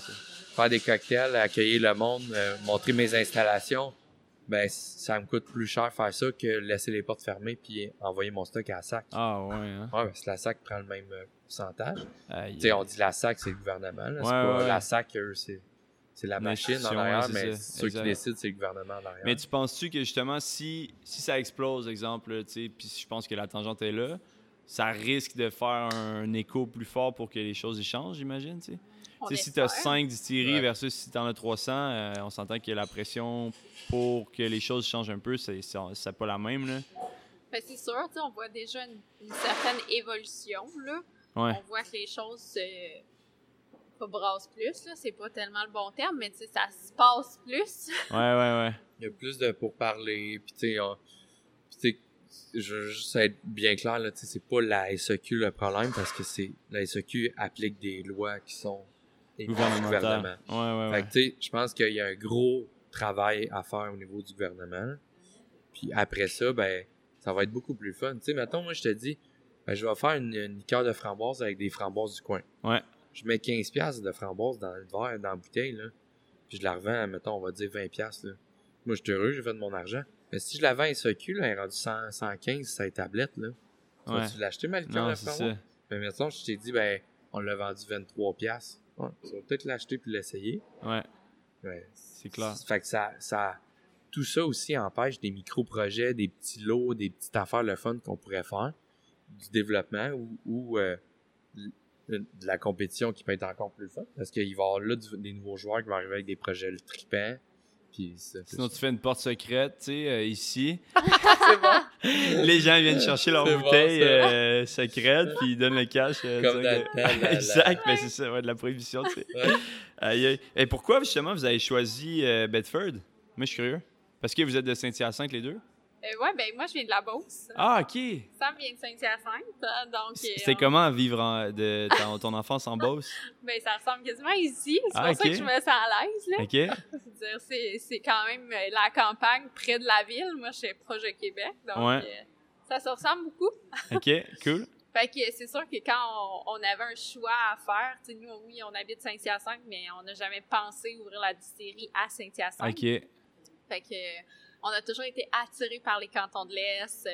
faire des cocktails, accueillir le monde, euh, montrer mes installations, ben, ça me coûte plus cher faire ça que laisser les portes fermées puis envoyer mon stock à la SAC. Ah, ouais, hein. Ouais, parce que la SAC prend le même euh, pourcentage. Tu sais, on dit la SAC, c'est le gouvernement. Là. c'est Ouais, pas ouais, la. SAC, eux, c'est, c'est la machine en arrière, mais ceux qui décident, c'est le gouvernement en arrière. Mais tu penses-tu que justement, si, si ça explose, exemple, là, tu sais, puis je pense que la tangente est là, ça risque de faire un écho plus fort pour que les choses y changent, j'imagine, tu sais? Si tu as espère. 5 distilleries Ouais. versus si tu en as 300, euh, on s'entend que la pression pour que les choses changent un peu, c'est pas la même. Là. Ben, c'est sûr, tu sais, on voit déjà une, une certaine évolution, là. Ouais. On voit que les choses euh, pas brassent plus, là. C'est pas tellement le bon terme, mais tu sais, ça se passe plus. Ouais, ouais, ouais. Il y a plus de pourparlers, puis tu sais, on- puis tu sais, je veux juste être bien clair, là, tu sais, c'est pas la SEQ le problème, parce que c'est la SEQ applique des lois qui sont des lois du Gouvernemental. Ouais, ouais, Fait ouais. que, tu sais, je pense qu'il y a un gros travail à faire au niveau du gouvernement. Puis après ça, ben, ça va être beaucoup plus fun. Tu sais, mettons, moi, je te dis, ben, je vais faire une, une liqueur de framboise avec des framboises du coin. Ouais. Je mets 15$ piastres de framboise dans le verre, dans la bouteille, là. Puis je la revends, mettons, on va dire 20$. piastres, Là. Moi, je suis heureux, j'ai fait de mon argent. Mais si je la vends à SAQ, là, elle est rendue 100, 115, ça tablette, là. Tu Ouais. vas-tu l'acheter, ma liqueur Non, de c'est framboise? ça. Mais maintenant, je t'ai dit, ben, on l'a vendu 23$. piastres. Ouais, tu vas peut-être l'acheter puis l'essayer. Ouais, Ouais. c'est clair. Fait que ça, ça, tout ça aussi empêche des micro-projets, des petits lots, des petites affaires le fun qu'on pourrait faire, du développement ou, ou euh, de la compétition qui peut être encore plus fun. Parce qu'il va y avoir là du- des nouveaux joueurs qui vont arriver avec des projets le tripants. Sinon, tu fais une porte secrète, tu sais, euh, ici. c'est bon. Les gens viennent chercher leur bon, bouteille ça. euh, secrète, puis ils donnent le cash. euh, Comme que- exact, mais c'est ça, ouais, de la prohibition, tu sais. Ouais. Aïe, aïe. Et pourquoi, justement, vous avez choisi euh, Bedford? Moi, je suis curieux. Parce que vous êtes de Saint-Hyacinthe, les deux? Euh, ouais, ben moi, je viens de la Beauce. Ah, OK. Sam vient de Saint-Hyacinthe, hein, donc... euh, C'était on- comment vivre en- de ton, ton enfance en Beauce? Ben, ça ressemble quasiment ici. C'est Ah, pour ça que je me sens à l'aise, là. OK? C'est, c'est quand même euh, la campagne près de la ville. Moi, je suis proche de Québec, donc Ouais. euh, ça se ressemble beaucoup. OK, cool. Fait que c'est sûr que quand on, on avait un choix à faire, tu sais, nous, oui, on habite Saint-Hyacinthe, mais on n'a jamais pensé ouvrir la distillerie à Saint-Hyacinthe. OK. Fait que euh, on a toujours été attirés par les cantons de l'Est.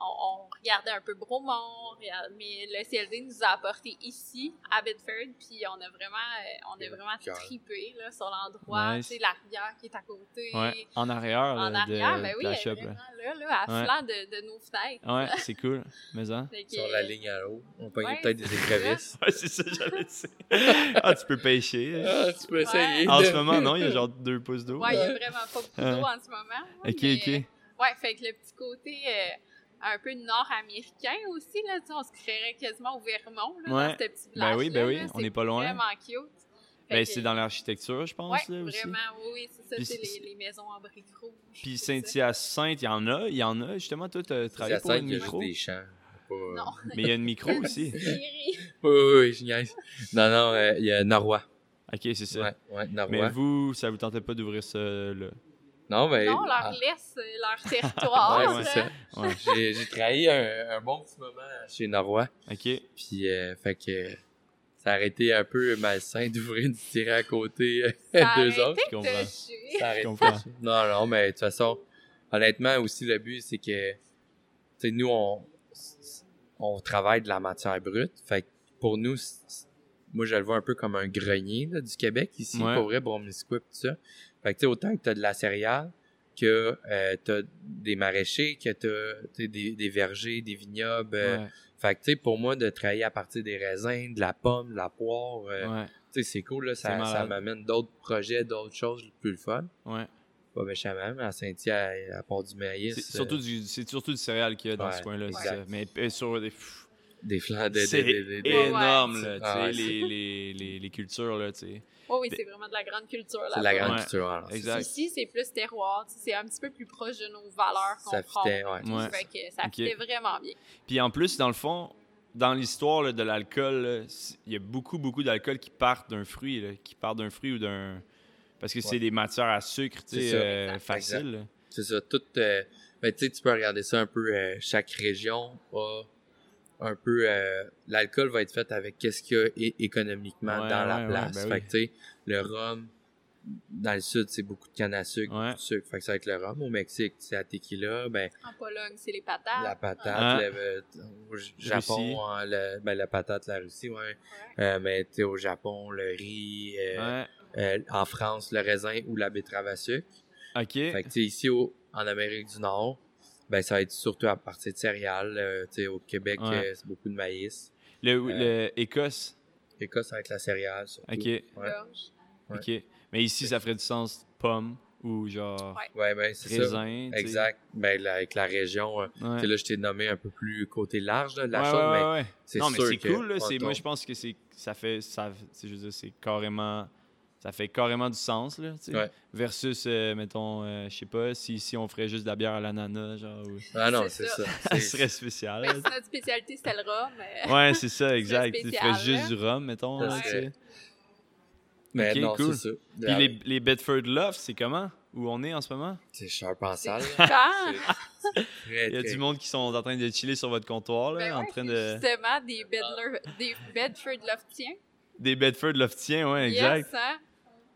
Euh, on, on regardait un peu Bromont, mais le CLD nous a apporté ici, à Bedford, puis on a vraiment, euh, on a vraiment Cœur. trippé là, sur l'endroit, Nice. tu sais, la rivière qui est à côté. Ouais. En arrière, là, En de, arrière, ben de oui, la shop. vraiment là. là, à Ouais. flanc de, de nos fenêtres. Ouais, c'est cool. Mais hein? Sur la ligne à l'eau. On pogne Ouais, peut-être des écrevisses. Ouais, c'est ça, j'allais dire. Ah, tu peux pêcher. Ah, tu peux essayer. En de- ce moment, non, il y a genre deux pouces d'eau. Ouais, il n'y a vraiment pas beaucoup d'eau Ouais. en ce moment. Ok, mais- ok. Ouais, fait que le petit côté euh, un peu nord-américain aussi, là, on se créerait quasiment au Vermont, là, Ouais. dans ce petit Ben village oui, ben oui, on n'est pas loin. vraiment cute. Ben, que- c'est dans l'architecture, je pense, Ouais, là, aussi. vraiment, oui, oui, c'est ça, Puis c'est les, les maisons en briques rouges. Puis. Saint-Hyacinthe, il y en a, il y en a. Justement, toi, tu as travaillé pour une micro. des champs. Pas... Non. Mais il y a une micro aussi. Oui, oui, oui. Non, non, euh, il y a Norrois. Ok, c'est ça. Ouais, ouais, Mais vous, ça vous tentait pas d'ouvrir ça là? Non, mais. Non, on leur ah, laisse euh, leur territoire. Ouais, c'est ça. Ouais. J'ai j'ai travaillé un, un bon petit moment chez Norrois. Ok. Puis, euh, fait que ça a été un peu malsain d'ouvrir une distillerie à côté euh, Ça deux autres. je comprends. Ça a Je arrêté. comprends. Non, non, mais de toute façon, honnêtement, aussi, le but, c'est que, tu sais, nous, on, on travaille de la matière brute. Fait que pour nous, c'est- moi, je le vois un peu comme un grenier là, du Québec ici, Ouais. pour vrai, tout ça. Fait que, tu sais, autant que tu as de la céréale, que euh, tu as des maraîchers, que tu as des, des vergers, des vignobles. euh, Ouais. Fait que, tu sais, pour moi, de travailler à partir des raisins, de la pomme, de la poire, euh, Ouais. tu sais, c'est cool, là, ça, ça m'amène d'autres projets, d'autres choses plus le fun Ouais. pas méchamment, mais à Saint-Hyacinthe, à part du maïs, C'est euh, surtout du, c'est surtout du céréal qu'il y a dans Ouais, ce coin-là. Mais euh, sur des. pff, des flancs de... C'est de- de- énorme, Ouais. là, tu Ah les, les, les, les cultures, là, tu sais. Oh oui, c'est vraiment de la grande culture. C'est de la grande Ouais. culture. alors, Exact. Ici, c'est plus terroir. C'est un petit peu plus proche de nos valeurs qu'on Ça prend. fitait, ouais. Ouais. Fait que ça Ok. fitait vraiment bien. Puis en plus, dans le fond, dans l'histoire là, de l'alcool, là, il y a beaucoup, beaucoup d'alcool qui partent d'un fruit, là, qui partent d'un fruit ou d'un. Parce que c'est des matières à sucre, tu C'est sais, ça. euh, Exact. là. C'est ça, tout... euh, ben, tu sais, tu peux regarder ça un peu, euh, chaque région a un peu... euh, L'alcool va être fait avec qu'est-ce qu'il y a économiquement Ouais, dans la ouais, place. ben fait oui. que, tu sais, le rhum, dans le sud, c'est beaucoup de canne à sucre, de sucre. Fait que ça va être le rhum. Au Mexique, c'est la tequila, ben, En Pologne, c'est les patates. la patate, Ah. le- euh, au Japon, hein, le- ben, la patate, la Russie, ouais. Euh, mais tu sais, au Japon, le riz, euh, Ouais. euh, en France, le raisin ou la betterave à sucre. OK. Fait que tu sais, ici au, en Amérique du Nord, ben ça va être surtout à partir de céréales. euh, tu sais, au Québec, Ouais. euh, c'est beaucoup de maïs. Le, Euh, le Écosse? Écosse, ça va être la céréale. Surtout. OK. Ouais. Gorge. Ouais. OK. Mais ici, ça ferait du sens pomme ou genre Ouais. Ouais, ben c'est ça. raisin. sais. Exact. Ben, là, avec la région, euh, Ouais. tu sais, là, je t'ai nommé un peu plus côté large là, de la Ouais, chose, ouais, mais ouais, ouais. c'est Non, mais sûr c'est cool, là. on C'est, moi, je pense que c'est, ça fait, ça, je veux dire, c'est carrément, ça fait carrément du sens, là, tu sais. Ouais. Versus, euh, mettons, euh, je sais pas, si, si on ferait juste de la bière à l'ananas, genre, ou- Ah non, C'est c'est ça. ça. ça C'est- serait spécial. Là. notre spécialité, c'était le rhum. mais- Ouais, c'est ça, exact. Tu ferais juste là. du rhum, mettons, là, tu sais. Mais Ok, non, cool. c'est ça. Puis les, les Bedford Loft, c'est comment? où on est en ce moment? C'est sharp en salle. C'est Il y a du monde qui sont en train de chiller sur votre comptoir, là, Ben en ouais, train c'est de... Justement, des, Bedler, des Bedford Loftiens. Des Bedford Loftiens, ouais, exact. Yes, hein?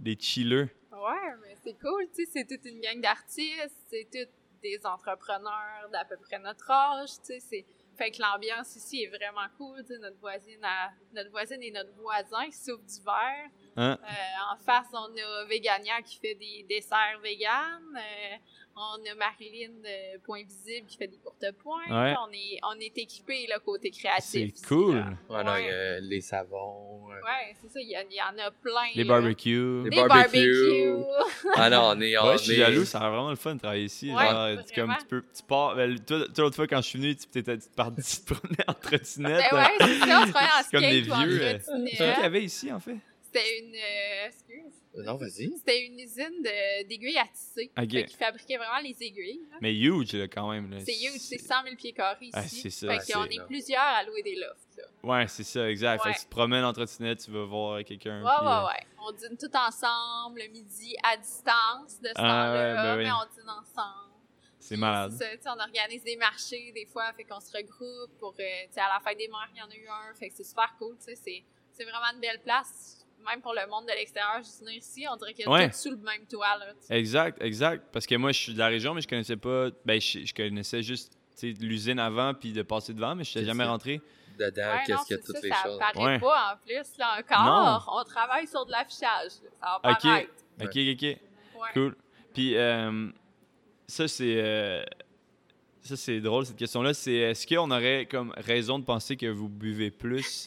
Des chillers. Ouais, mais c'est cool, tu sais, c'est toute une gang d'artistes, c'est tous des entrepreneurs d'à peu près notre âge, tu sais, c'est... Fait que l'ambiance ici est vraiment cool, tu sais, notre voisine, a- notre voisine et notre voisin qui souffrent du verre. Hein? Euh, en face, on a Vegania qui fait des desserts véganes. Euh, on a Marilyn de Point Visible qui fait des courtes pointes. Ouais. On est, on est équipé là, côté créatif. C'est cool. là. Ouais, non, Ouais. il y a les savons. euh, Ouais, c'est ça, il y, a- il y en a plein. Les barbecues. Les Des barbecues. barbecues. Ah non, on est. On Ouais, je suis est- jaloux, ça a vraiment le fun de travailler ici. Ouais, Genre, tu, comme, tu, peux, tu pars. ben, toi, toi, l'autre fois, quand je suis venu, tu t'étais tu te promenais en trottinette. Ben là. ouais, c'est ça, on se en C'est comme des skate ou vieux, euh. C'est quoi qu'il y avait ici, en fait? C'était une... euh, excuse. Non, vas-y. C'était une usine d'aiguilles à tisser. Qu'ils fabriquaient vraiment les aiguilles. là. Mais huge, là, quand même. C'est huge, c'est 100 000 pieds carrés ici. Ah, c'est ça. Fait qu'on est énorme. plusieurs à louer des lofts. là. Ouais, c'est ça, exact. Fait que tu te promènes en trottinette, tu vas voir quelqu'un. Ouais, puis, ouais, euh, ouais. On dîne tout ensemble le midi à distance de ce Ah, temps-là, ouais, ben oui. mais on dîne ensemble. C'est malade. c'est ça, tu sais, on organise des marchés des fois, fait qu'on se regroupe pour, euh, tu sais, à la fête des mères, il y en a eu un, fait que c'est super cool, tu sais, c'est, c'est vraiment une belle place, même pour le monde de l'extérieur, juste venir ici, on dirait qu'il y a Ouais. tout sous le même toit, là. Exact, exact. Parce que moi, je suis de la région, mais je connaissais pas. Ben, je, je connaissais juste l'usine avant, puis de passer devant, mais je n'étais jamais ça. rentré. Dedans, Ouais, non, qu'est-ce qu'il y a toutes ça, les ça choses? paraît Ouais. pas en plus, là, encore. On travaille sur de l'affichage, ça va Ok. paraître. Ok, ok, ok. Ouais. Cool. Puis, euh, ça, c'est. euh, ça, c'est drôle, cette question-là. C'est est-ce qu'on aurait comme raison de penser que vous buvez plus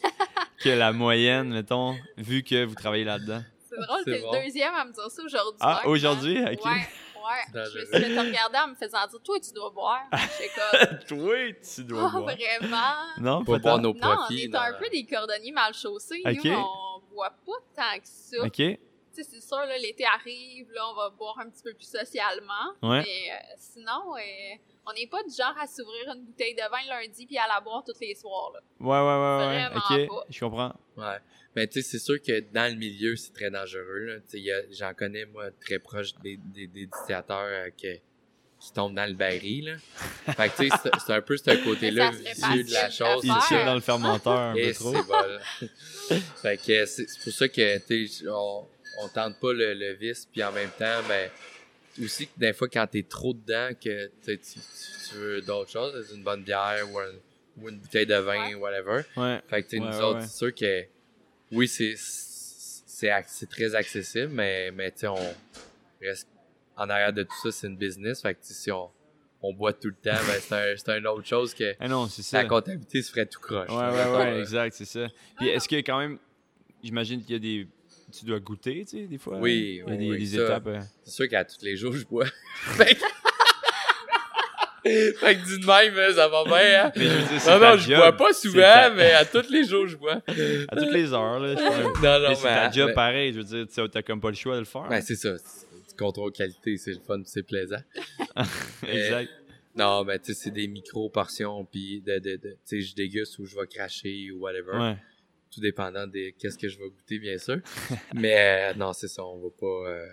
que la moyenne, mettons, vu que vous travaillez là-dedans? C'est drôle, C'est t'es le deuxième à me dire ça aujourd'hui. Ah, même, aujourd'hui? hein. Ok. Ouais, ouais. Je me suis fait regarder en me faisant dire, toi, tu dois boire. Comme, Oui, tu dois oh, boire. vraiment? Non, Pas boire nos Non, on profits. est dans- un peu des cordonniers mal chaussés. Ok. Nous, on boit pas tant que ça. Ok. Tu sais, c'est sûr, là, l'été arrive, là, on va boire un petit peu plus socialement. Ouais. Mais euh, sinon, euh, on n'est pas du genre à s'ouvrir une bouteille de vin le lundi puis à la boire tous les soirs. Là. Ouais, ouais, ouais, ouais. Vraiment Ok, pas. je comprends. Ouais. Mais tu sais, c'est sûr que dans le milieu, c'est très dangereux. J'en connais, moi, très proche des, des, des dictateurs euh, que- qui tombent dans le baril. Là. Fait que tu sais, c'est- un peu ce côté-là vicieux de la chose. Il tire dans le fermenteur un Et peu trop. c'est bon. fait que c'est c'est pour ça que tu sais, on, on tente pas le, le vice, puis en même temps, ben aussi que des fois quand t'es trop dedans, que tu, tu, veux d'autres choses, une bonne bière ou, un- ou une bouteille de vin, Ouais. whatever. Ouais. Fait que tu sais, Ouais, nous ouais, autres, ouais. c'est sûr que oui, c'est c'est très accessible, mais, mais tu sais, on reste en arrière de tout ça, c'est une business. Fait que tu sais, si on, on boit tout le temps, ben, c'est un, c'est une autre chose que Ah non, c'est ça. la comptabilité se ferait tout croche. Ouais, ouais, ouais, exact, c'est ça. Puis est-ce que quand même, j'imagine qu'il y a des. Tu dois goûter, tu sais, des fois. Oui, Il y a des, oui, des ça. étapes. euh. C'est sûr qu'à tous les jours, je bois. fait que... de même, hein, ça va bien, hein? Mais je veux dire, Non, non, je job. bois pas souvent, mais à tous les jours, je bois. À toutes les heures, là. je. Non, non, Mais c'est ta job mais- pareil, je veux dire, tu t'as comme pas le choix de le faire. Ben, c'est ça. Du contrôle qualité, c'est le fun, c'est plaisant. exact. Non, mais tu sais, c'est des micro-portions, puis de, de, de, tu sais, je déguste ou je vais cracher ou whatever. Ouais. Tout dépendant de qu'est-ce que je vais goûter, bien sûr. mais euh, non, c'est ça, on va pas... Euh,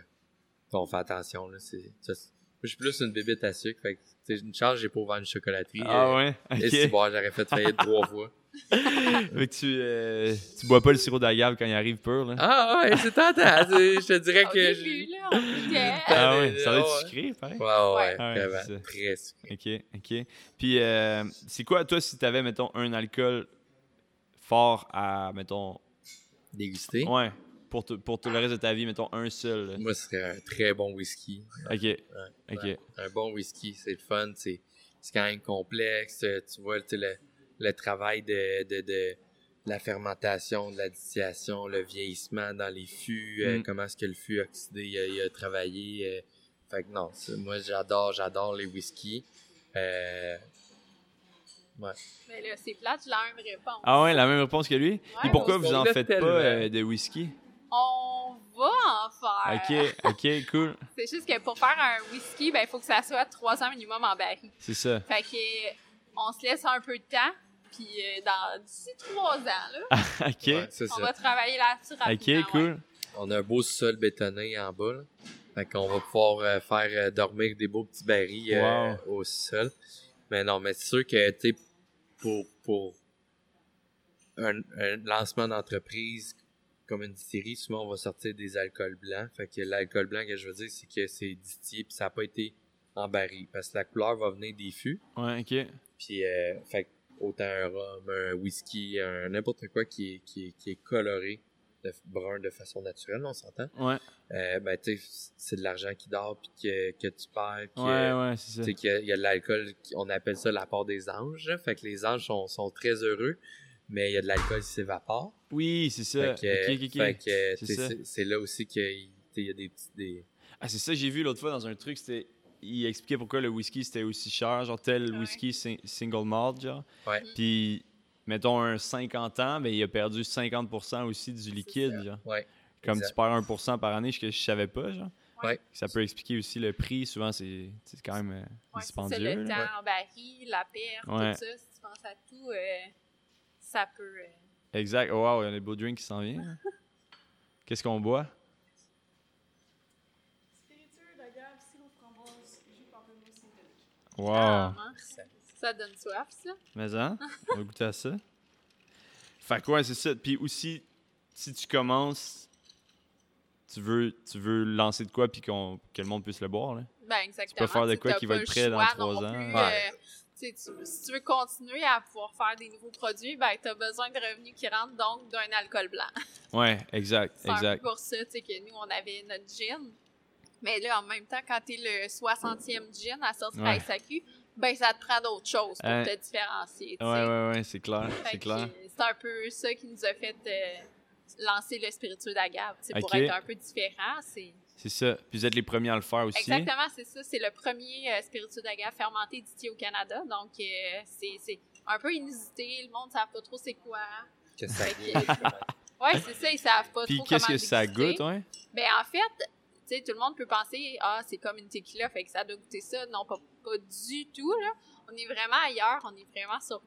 on fait attention, là. C'est, moi, je suis plus une bébête à sucre, fait que, une chance, j'ai pas ouvert une chocolaterie. Ah euh, ouais? Et si Ok. bon, j'aurais fait faillite trois fois. Que tu, euh, tu bois pas le sirop d'agave quand il arrive pur, là? Ah ouais, c'est tentant. Je te dirais Au que... début, je- là, on goûtait. Ah mais- ouais, ça doit ouais. être sucré, pareil. Ouais, ouais, Ouais. Ah ouais, vraiment, très sucré. Ok, ok. Puis, euh, c'est quoi, toi, si t'avais, mettons, un alcool fort à, mettons, Dégusté. ouais, pour, tout- pour le reste de ta vie, mettons, un seul. là. Moi, ce serait un très bon whisky. Ok, ok. Ouais. Un bon whisky, c'est le fun, c'est quand même complexe. euh, Tu vois, tu le, le travail de, de, de la fermentation, de la distillation, le vieillissement dans les fûts, euh, Mm. comment est-ce que le fût oxydé il a, il a travaillé. euh, fait que non, moi j'adore, j'adore les whiskies. Euh, ouais. Mais là, c'est plate, j'ai la même réponse. Ah ouais, la même réponse que lui? Et pourquoi vous en faites tellement. pas euh, de whisky? On va en faire. Ok, ok, cool. C'est juste que pour faire un whisky, ben, il faut que ça soit 3 ans minimum en baril. C'est ça. Fait que, euh, on se laisse un peu de temps, puis euh, dans d'ici 3 ans, là, ok, Ouais, c'est on ça. va travailler là-dessus rapidement. ok, cool. On a un beau sol bétonné en bas. là. Fait qu'on va pouvoir euh, faire euh, dormir des beaux petits barils euh, Wow. au sol. Mais non, mais c'est sûr que, tu sais, pour, pour un, un lancement d'entreprise comme une distillerie, souvent on va sortir des alcools blancs. Fait que l'alcool blanc, que je veux dire, c'est que c'est distillé puis ça n'a pas été en baril. Parce que la couleur va venir des fûts. Ouais, ok. Puis, euh, fait autant un rhum, un whisky, un n'importe quoi qui est, qui est, qui est coloré de brun de façon naturelle, on s'entend. Ouais, Euh, ben, tu sais, c'est de l'argent qui dort puis que, que tu perds. Puis, ouais, ouais, c'est ça. tu sais qu'il y a- il y, a de l'alcool, on appelle ça la part des anges. là. Fait que les anges sont, sont très heureux, mais il y a de l'alcool qui s'évapore. Oui, c'est ça. Fait que, fait C'est là aussi qu'il y a des petits. Des... Ah, c'est ça, j'ai vu l'autre fois dans un truc, c'était. Il expliquait pourquoi le whisky c'était aussi cher, genre tel Ouais. whisky sing- single malt, genre. Ouais. Puis, mettons un 50 ans, ben il a perdu 50% aussi du liquide, genre. Ouais. Comme exact. tu perds 1% par année, ce que je savais pas, genre. Ouais. Ça peut expliquer aussi le prix, souvent c'est c'est quand même euh, Ouais, dispendieux. le temps en baril, la perte, Ouais. tout ça. Si tu penses à tout, euh, ça peut. euh, Exact. Oh, wow, il y a des beaux drinks qui s'en viennent. Qu'est-ce qu'on boit? Spiritueux d'agave, sirop framboise, jus de pamplemousse. Wow. ah, ça donne soif, ça. Mais hein, on va goûter à ça. Fait quoi, c'est ça. Puis aussi, si tu commences, tu veux, tu veux lancer de quoi puis qu'on, que le monde puisse le boire. Là. Ben, exactement. faire de Tu sais, quoi qui va être prêt dans trois ans. plus, Ouais. euh, tu tu- si tu veux continuer à pouvoir faire des nouveaux produits, ben, tu as besoin de revenus qui rentrent, donc d'un alcool blanc. Ouais, exact, C'est exact. pour ça tu sais, que nous, on avait notre gin. Mais là, en même temps, quand tu es le 60e gin à sortir à Ouais. SAQ, ben, ça te prend d'autres choses pour Euh, te différencier. sais. ouais, ouais, c'est clair, c'est clair. euh, C'est un peu ça qui nous a fait euh, lancer le spiritueux d'agave. sais, Pour être un peu différent, c'est C'est ça. Puis vous êtes les premiers à le faire aussi. Exactement, c'est ça. C'est le premier euh, spiritueux d'agave fermenté distillé au Canada. Donc, euh, c'est c'est un peu inusité. Le monde ne savent pas trop c'est quoi. Que ça que- Ouais, c'est ça. Ils savent pas Puis trop qu'est-ce comment que ça goûte, ouais? Ben, en fait, tu sais, tout le monde peut penser, ah, c'est comme une tequila, fait que ça doit goûter ça. Non, pas, pas du tout, là. On est vraiment ailleurs. On est vraiment sur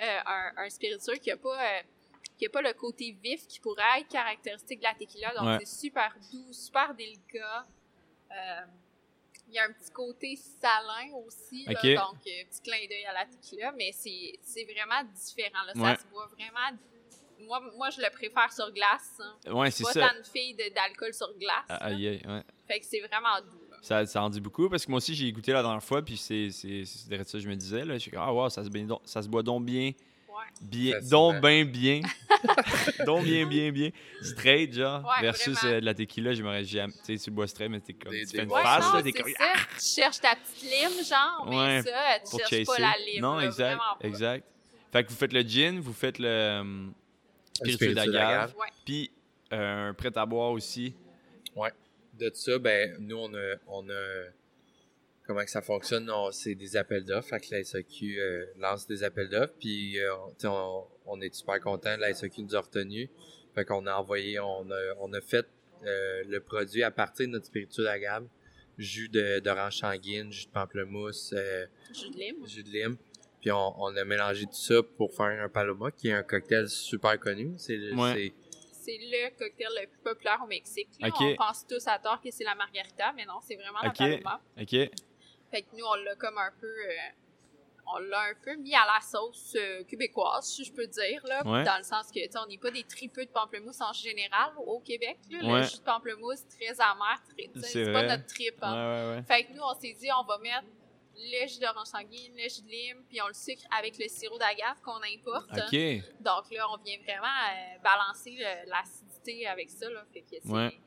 euh, un, un spiritueux qui a pas... euh, qui a pas le côté vif qui pourrait être caractéristique de la tequila. Donc, Ouais. c'est super doux, super délicat. Euh, il y a un petit côté salin aussi, là, donc euh, petit clin d'œil à la tequila, mais c'est vraiment différent. Là. Ouais. Ça se boit vraiment... Moi, moi, je le préfère sur glace. hein. Ouais, c'est ça. pas tant de- d'alcool sur glace. Ah. Aïe, aïe, ouais. Fait que c'est vraiment doux. là. Ça, ça en dit beaucoup parce que moi aussi j'ai goûté la dernière fois puis c'est c'est c'est direct ça que je me disais là, je suis comme ah wow, ça se donc- ça se boit donc bien Ouais. bien donc bien bien donc bien bien bien straight genre Ouais, versus euh, de la tequila, j'aimerais jamais tu sais tu bois straight mais t'es comme Des- tu des fais une face là, t'es c'est comme ça. Tu cherches ta petite lime, genre, Ouais, mais ça, tu pour cherches chasser. pas la lime. non, là, exact, vraiment exact. Fait que vous faites le gin, vous faites le euh, spiritueux d'agave. Ouais. puis euh, un prêt à boire aussi. De ça, ben, nous, on a, on a, comment que ça fonctionne? On- C'est des appels d'offres. Fait que la SAQ euh, lance des appels d'offres. Puis, euh, on- tu sais, on, est super content. La SAQ nous a retenus. Fait qu'on a envoyé, on a, on a fait euh, le produit à partir de notre spiritueux d'agave. Jus de- d'orange sanguine, jus de pamplemousse, euh, Jus de lime. jus de lime. Puis on, on a mélangé tout ça pour faire un paloma, qui est un cocktail super connu. C'est le- Ouais. c'est- C'est le cocktail le plus populaire au Mexique. là. On pense tous à tort que c'est la margarita, mais non, c'est vraiment Ok. la paloma. OK. Fait que nous, on l'a comme un peu... euh, on l'a un peu mis à la sauce euh, québécoise, si je peux dire, là, Ouais. dans le sens que, tu sais, on n'est pas des tripeux de pamplemousse en général au Québec. Là. Ouais. Le jus de pamplemousse, très amer, très, C'est c'est pas notre trip. Ouais hein. ouais ouais. Fait que nous, on s'est dit, on va mettre le jus d'orange sanguine, le jus de lime, puis on le sucre avec le sirop d'agave qu'on importe. OK. Donc là, on vient vraiment euh, balancer l'acidité avec ça. Là. Fait que c'est, Ouais.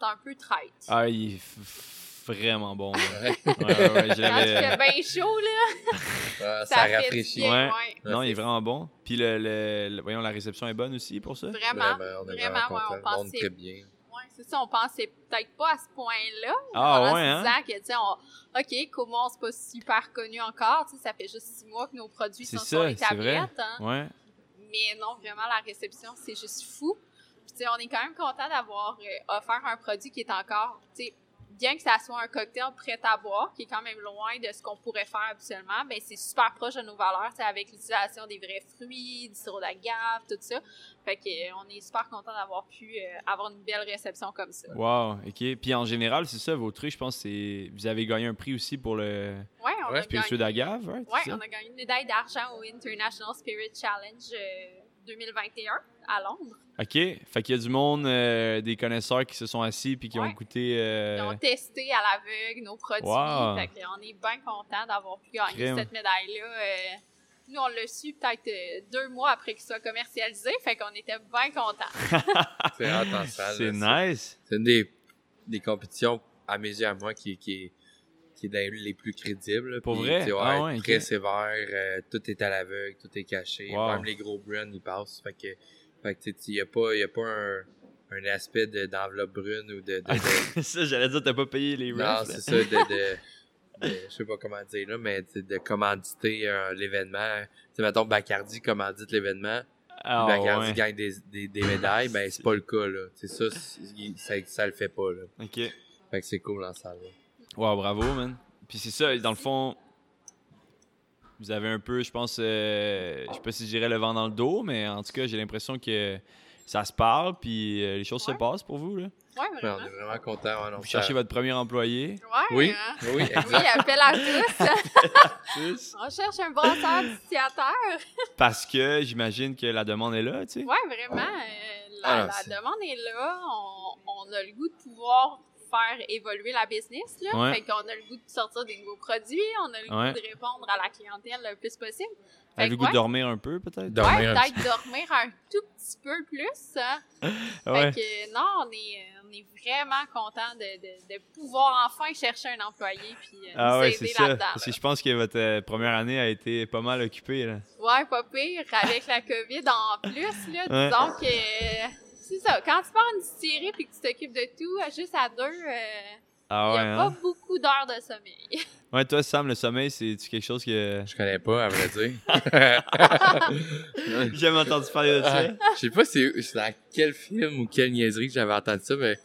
un peu traite. Ah, il est vraiment bon. Ouais. Ouais, ouais, ouais, je Quand il bien chaud, là, Ah, ça, ça, fait rafraîchit. bien. Non, il est vraiment bon. Puis le, le- le- voyons, la réception est bonne aussi pour ça? Vraiment. Vraiment, on est Vraiment, vraiment, on pensait- très bien. C'est ça, on pensait peut-être pas à ce point-là. Ah ouais, hein? disant que, tu sais, on- OK, comment c'est pas super connu encore, tu sais, ça fait juste six mois que nos produits sont ça, sur les tablettes, hein. Ouais. Mais non, vraiment, la réception, c'est juste fou. Puis, tu sais, on est quand même content d'avoir euh, offert un produit qui est encore, tu sais, bien que ça soit un cocktail prêt à boire, qui est quand même loin de ce qu'on pourrait faire habituellement, ben c'est super proche de nos valeurs, c'est avec l'utilisation des vrais fruits, du sirop d'agave, tout ça. Fait que euh, on est super content d'avoir pu euh, avoir une belle réception comme ça. Wow, ok. Puis en général, c'est ça, vos trucs, je pense, c'est. Vous avez gagné un prix aussi pour le Ouais, on Ouais, a spiritueux gagné. d'agave, right? Ouais, on a gagné une médaille d'argent au International Spirit Challenge euh, 2021 à Londres. OK. Fait qu'il y a du monde, euh, des connaisseurs qui se sont assis puis qui ont goûté. euh, Ils ont testé à l'aveugle nos produits. Wow. Fait qu'on est bien content d'avoir pu gagner Crème. cette médaille-là. Euh, nous, on l'a su peut-être euh, deux mois après qu'il soit commercialisé. Fait qu'on était bien contents. C'est nice. C'est une des, des compétitions, à mes yeux, à moi, qui, qui, est, qui est dans les plus crédibles. Pour Puis, vrai? ouais, Ah ouais, très sévère. euh, tout est à l'aveugle, tout est caché. Wow. Même les gros bruns, ils passent. Fait que, fait que il n'y a pas, y a pas un, un aspect de- d'enveloppe brune ou de. de, de- ça, j'allais dire, t'as pas payé les non, c'est ça, de. je sais pas comment dire là, mais de commanditer euh, l'événement. Tu mettons, Bacardi commandite l'événement, Ah, Bacardi ouais. gagne des, des, des médailles, ben c'est pas le cas, là. C'est ça, ça, ça le fait pas, là. OK. Fait que c'est cool en salle, là. Wow, bravo, man. Puis c'est ça, dans le fond, vous avez un peu, je pense, euh, je sais pas si je dirais le vent dans le dos, mais en tout cas, j'ai l'impression que ça se parle, puis euh, les choses Ouais. se passent pour vous. Là. Ouais, Ouais, vraiment. on est vraiment contents. ouais, Vous cherchez votre premier employé. Ouais, Oui, hein. oui, Oui, appel à tous. On cherche un brasseur distillateur. Parce que j'imagine que la demande est là, tu sais. Ouais, vraiment. euh, la, Ah, la demande est là. On, on a le goût de pouvoir faire évoluer la business. Là. Ouais. Fait qu'on a le goût de sortir des nouveaux produits. On a le Ouais. goût de répondre à la clientèle le plus possible. Fait le que goût de ouais. dormir un peu, peut-être? Dormir ouais, un peut-être dormir un tout petit peu plus. hein. Ouais. Fait que non, on est, on est vraiment content de, de, de pouvoir enfin chercher un employé puis euh, Ah nous ouais, aider là-dedans. Parce que je pense que votre euh, première année a été pas mal occupée. Là. Ouais, pas pire. Avec la COVID en plus, là, Ouais. disons que euh, c'est ça. Quand tu pars une distillerie puis que tu t'occupes de tout, euh, juste à deux, il Ah ouais, a hein? pas beaucoup d'heures de sommeil. Ouais, toi, Sam, le sommeil, c'est-tu quelque chose que. Je connais pas, à vrai dire. J'ai jamais entendu parler de ça. Ah, Je sais pas c'est c'est dans quel film ou quelle niaiserie que j'avais entendu ça, mais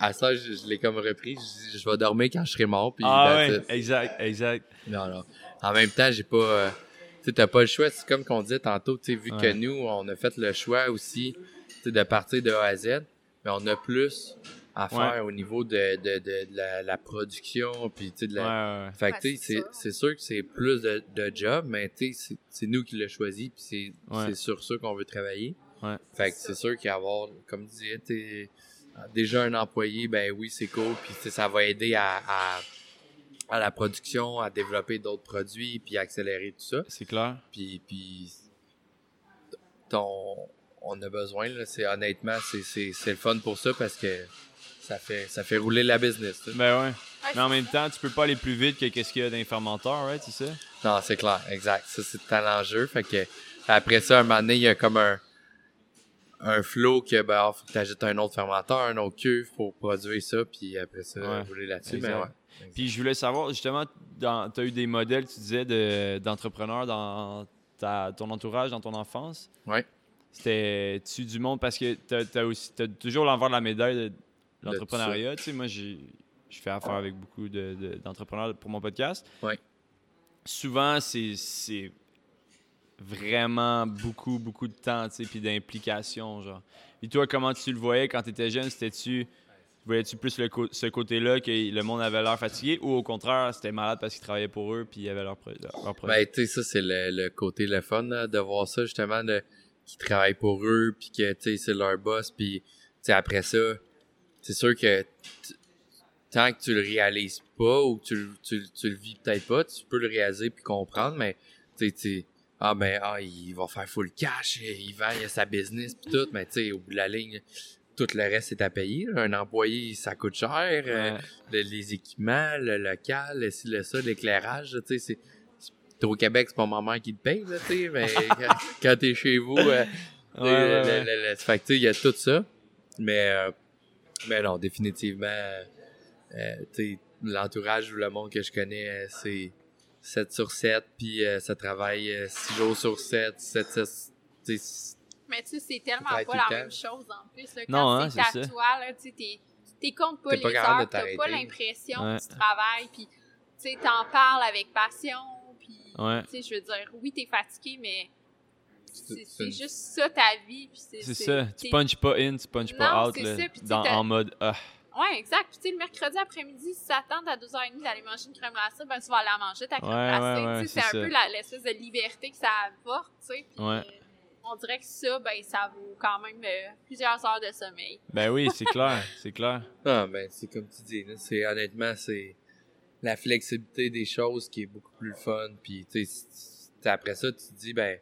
à ça, je, je l'ai comme repris. Je, dis, je vais dormir quand je serai mort. Puis Ah ouais, it. exact, exact. Non, non. En même temps, j'ai pas. euh, tu sais, t'as pas le choix. C'est comme qu'on disait tantôt, tu sais, vu Ouais. que nous, on a fait le choix aussi de partir de A à Z, mais on a plus à faire au niveau de, de, de, de la, la production, puis tu sais, de la. ouais. Fait Ouais, c'est c'est sûr. que c'est plus de, de job, mais tu sais, c'est- c'est nous qui l'a choisi, puis c'est sur ça qu'on veut travailler. Ouais. Fait que c'est sûr qu'avoir, comme tu disais, t'es- déjà un employé, ben oui, c'est cool, puis tu sais, ça va aider à, à, à la production, à développer d'autres produits, puis accélérer tout ça. C'est clair. Puis, puis ton, on a besoin, là, c'est honnêtement, c'est- c'est c'est le fun pour ça parce que ça fait, ça fait rouler la business. tu sais. Ben ouais. Ouais, Mais en même temps, tu peux pas aller plus vite que qu'est-ce qu'il y a d'un fermenteur, right? C'est ça? Non, c'est clair, exact. Ça, c'est tout l'enjeu. Fait que après ça, un moment donné, il y a comme un, un flow que ben, ah, faut que tu ajoutes un autre fermenteur, un autre cuve pour produire ça, puis après ça, Ouais, rouler là-dessus. Mais exact. ouais. Puis je voulais savoir, justement, tu as eu des modèles, tu disais, de- d'entrepreneurs dans ta, ton entourage, dans ton enfance. Ouais. C'était-tu du monde? Parce que tu as, toujours l'envers de la médaille de, l'entrepreneuriat. Tu sais, moi, j'ai- je fais affaire avec beaucoup de- de- d'entrepreneurs pour mon podcast. Ouais. Souvent, c'est vraiment beaucoup, beaucoup de temps, tu sais, puis d'implication, genre. Et toi, comment tu le voyais quand tu étais jeune? C'était-tu... Voyais-tu plus le ce côté-là que le monde avait l'air fatigué ou au contraire, c'était malade parce qu'ils travaillaient pour eux puis ils avaient leur, pro- leur, leur projet? Ben, tu sais, ça, c'est le, le côté le fun, là, de voir ça, justement, de, qu'ils travaillent pour eux, puis que, tu sais, c'est leur boss, puis, tu sais, après ça, c'est sûr que tant que tu le réalises pas, ou que tu, le- tu, tu le vis peut-être pas, tu peux le réaliser puis comprendre, mais, tu sais, ah, ben, ah, il va faire full cash, il vend, il a sa business, puis tout, mais, tu sais, au bout de la ligne, tout le reste est à payer, là. Un employé, ça coûte cher, euh, Ouais. les équipements, le local, le ça, l'éclairage, tu sais, c'est... T'es au Québec, c'est pas ma mère qui te paye, là, tu sais, mais quand, quand t'es chez vous, euh, Ouais, ouais, le- ouais. le- le- fait que, tu sais, il y a tout ça, mais, euh, mais non, définitivement, euh, tu sais, l'entourage ou le monde que je connais, euh, c'est 7 sur 7, puis euh, ça travaille 6 jours sur 7, 7, 7, tu sais, Mais tu sais, c'est tellement pas la même chose en plus. Là. Non, Quand hein, c'est à ça. toi, là, tu sais, comptes pas les heures, t'as pas l'impression Ouais. que tu travailles, puis tu sais, t'en parles avec passion, Ouais. tu sais, je veux dire, oui, t'es fatigué, mais C'est- juste ça ta vie, puis c'est... Ça. Tu punches pas in, tu punches pas out, c'est là, ça, tu dans, en mode ah. Ouais, exact. Puis, tu sais, le mercredi après-midi, si ça tente à 2h30 d'aller manger une crème glacée, ben, tu vas aller la manger, ta crème Ouais, glacée. ouais, ouais, Tu sais, c'est un ça. peu la- l'espèce de liberté que ça apporte, tu sais. Puis, Ouais. euh, on dirait que ça, ben, ça vaut quand même euh, plusieurs heures de sommeil. Ben oui, c'est clair, c'est clair. Ah, ben, c'est comme tu dis, là, c'est, honnêtement, c'est la flexibilité des choses qui est beaucoup plus fun. Puis, tu sais, après ça, tu te dis, ben,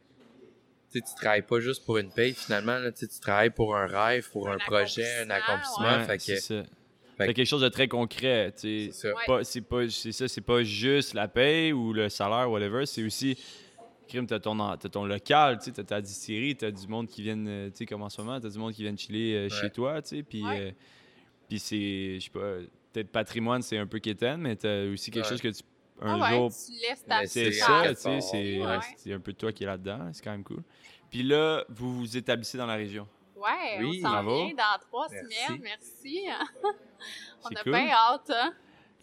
tu sais, tu travailles pas juste pour une paye, finalement, là, tu travailles pour un rêve, pour un, Un projet, un accomplissement. Ouais, fait c'est que, ça. fait C'est que- quelque chose de très concret, tu sais. c'est. Pas- c'est pas c'est ça c'est pas juste la paye ou le salaire whatever c'est aussi crime t'as ton en- t'as ton local tu sais t'as ta distillerie t'as du monde qui viennent tu sais comme en ce moment t'as du monde qui viennent chiller euh, chez toi tu sais puis Ouais. euh, puis c'est je sais pas peut-être patrimoine c'est un peu quétaine mais t'as aussi quelque Ouais. chose que tu un Ah ouais, jour tu laisses ta Mais c'est c'est ça tu sais c'est Ouais. un peu toi qui est là-dedans c'est quand même cool puis là vous vous établissez dans la région Ouais, Oui, on s'en vient dans trois Merci. semaines, merci. on a cool. bien hâte, hein?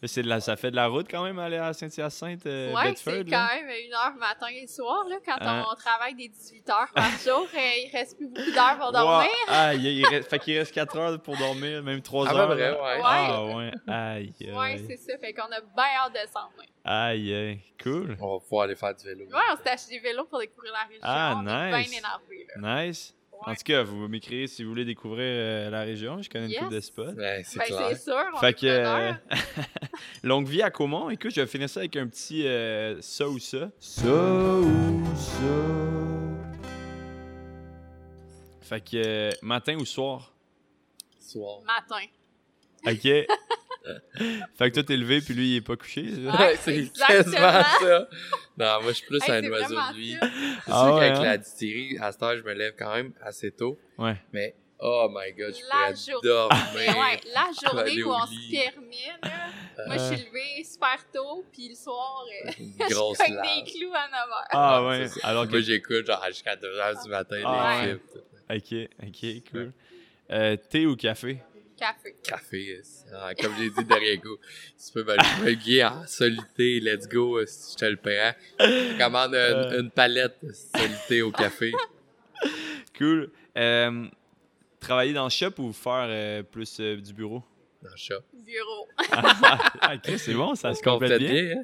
Là, c'est de la, ça fait de la route quand même aller à Saint-Hyacinthe euh, ouais, Bedford c'est là? quand même une heure matin et soir, là, quand Hein? on travaille des 18 heures par jour, et il reste plus beaucoup d'heures pour dormir. Wow. Ah, il, il reste, fait qu'il reste 4 heures pour dormir, même 3 À peu heures. là. ouais. Ouais. Ah, ouais. Aïe, aïe. Ouais, c'est ça, fait qu'on a bien hâte de s'en venir. aïe, aïe. Cool. On va pouvoir aller faire du vélo. Ouais, on s'est acheté des vélos pour découvrir la région. Ah, on est nice. bien énervés, là. Nice. En tout cas, vous m'écrivez si vous voulez découvrir euh, la région. Je connais une Yes. couple de spots. Ouais, c'est Ben, sûr, on Fait que. euh, longue vie à Caumont. Écoute, je vais finir ça avec un petit euh, ça ou ça. Ça ou ça. Fait que matin ou soir? Soir. Matin. OK. fait que toi, t'es levé, puis lui, il est pas couché. c'est? Ouais, quasiment ça. Non, moi, je suis plus Hey, un oiseau de nuit. ça. C'est Ah sûr ouais, qu'avec hein? la distillerie, à cette heure, je me lève quand même assez tôt. Ouais. Mais, oh my god, je La pourrais journée. dormir. Mais ouais, la journée où on se termine, là, moi, je Euh. suis levée super tôt, puis le soir, euh, Une je grosse cogne des clous à 9 heures. Ah Ouais. Alors Moi, que. j'écoute genre jusqu'à 2h du matin Ah les ouais. clips. Ok, ok, cool. Euh, thé ou café? Café. Café, c'est- ah, comme j'ai dit derrière go, tu peux me le guider en solité, let's go, si je te le prends. Je commande une, Euh. une palette de solité au café. Cool. Euh, travailler dans le shop ou faire euh, plus euh, du bureau? Dans le shop. Bureau. ah, ok, c'est bon, ça se complète bien. bien, hein?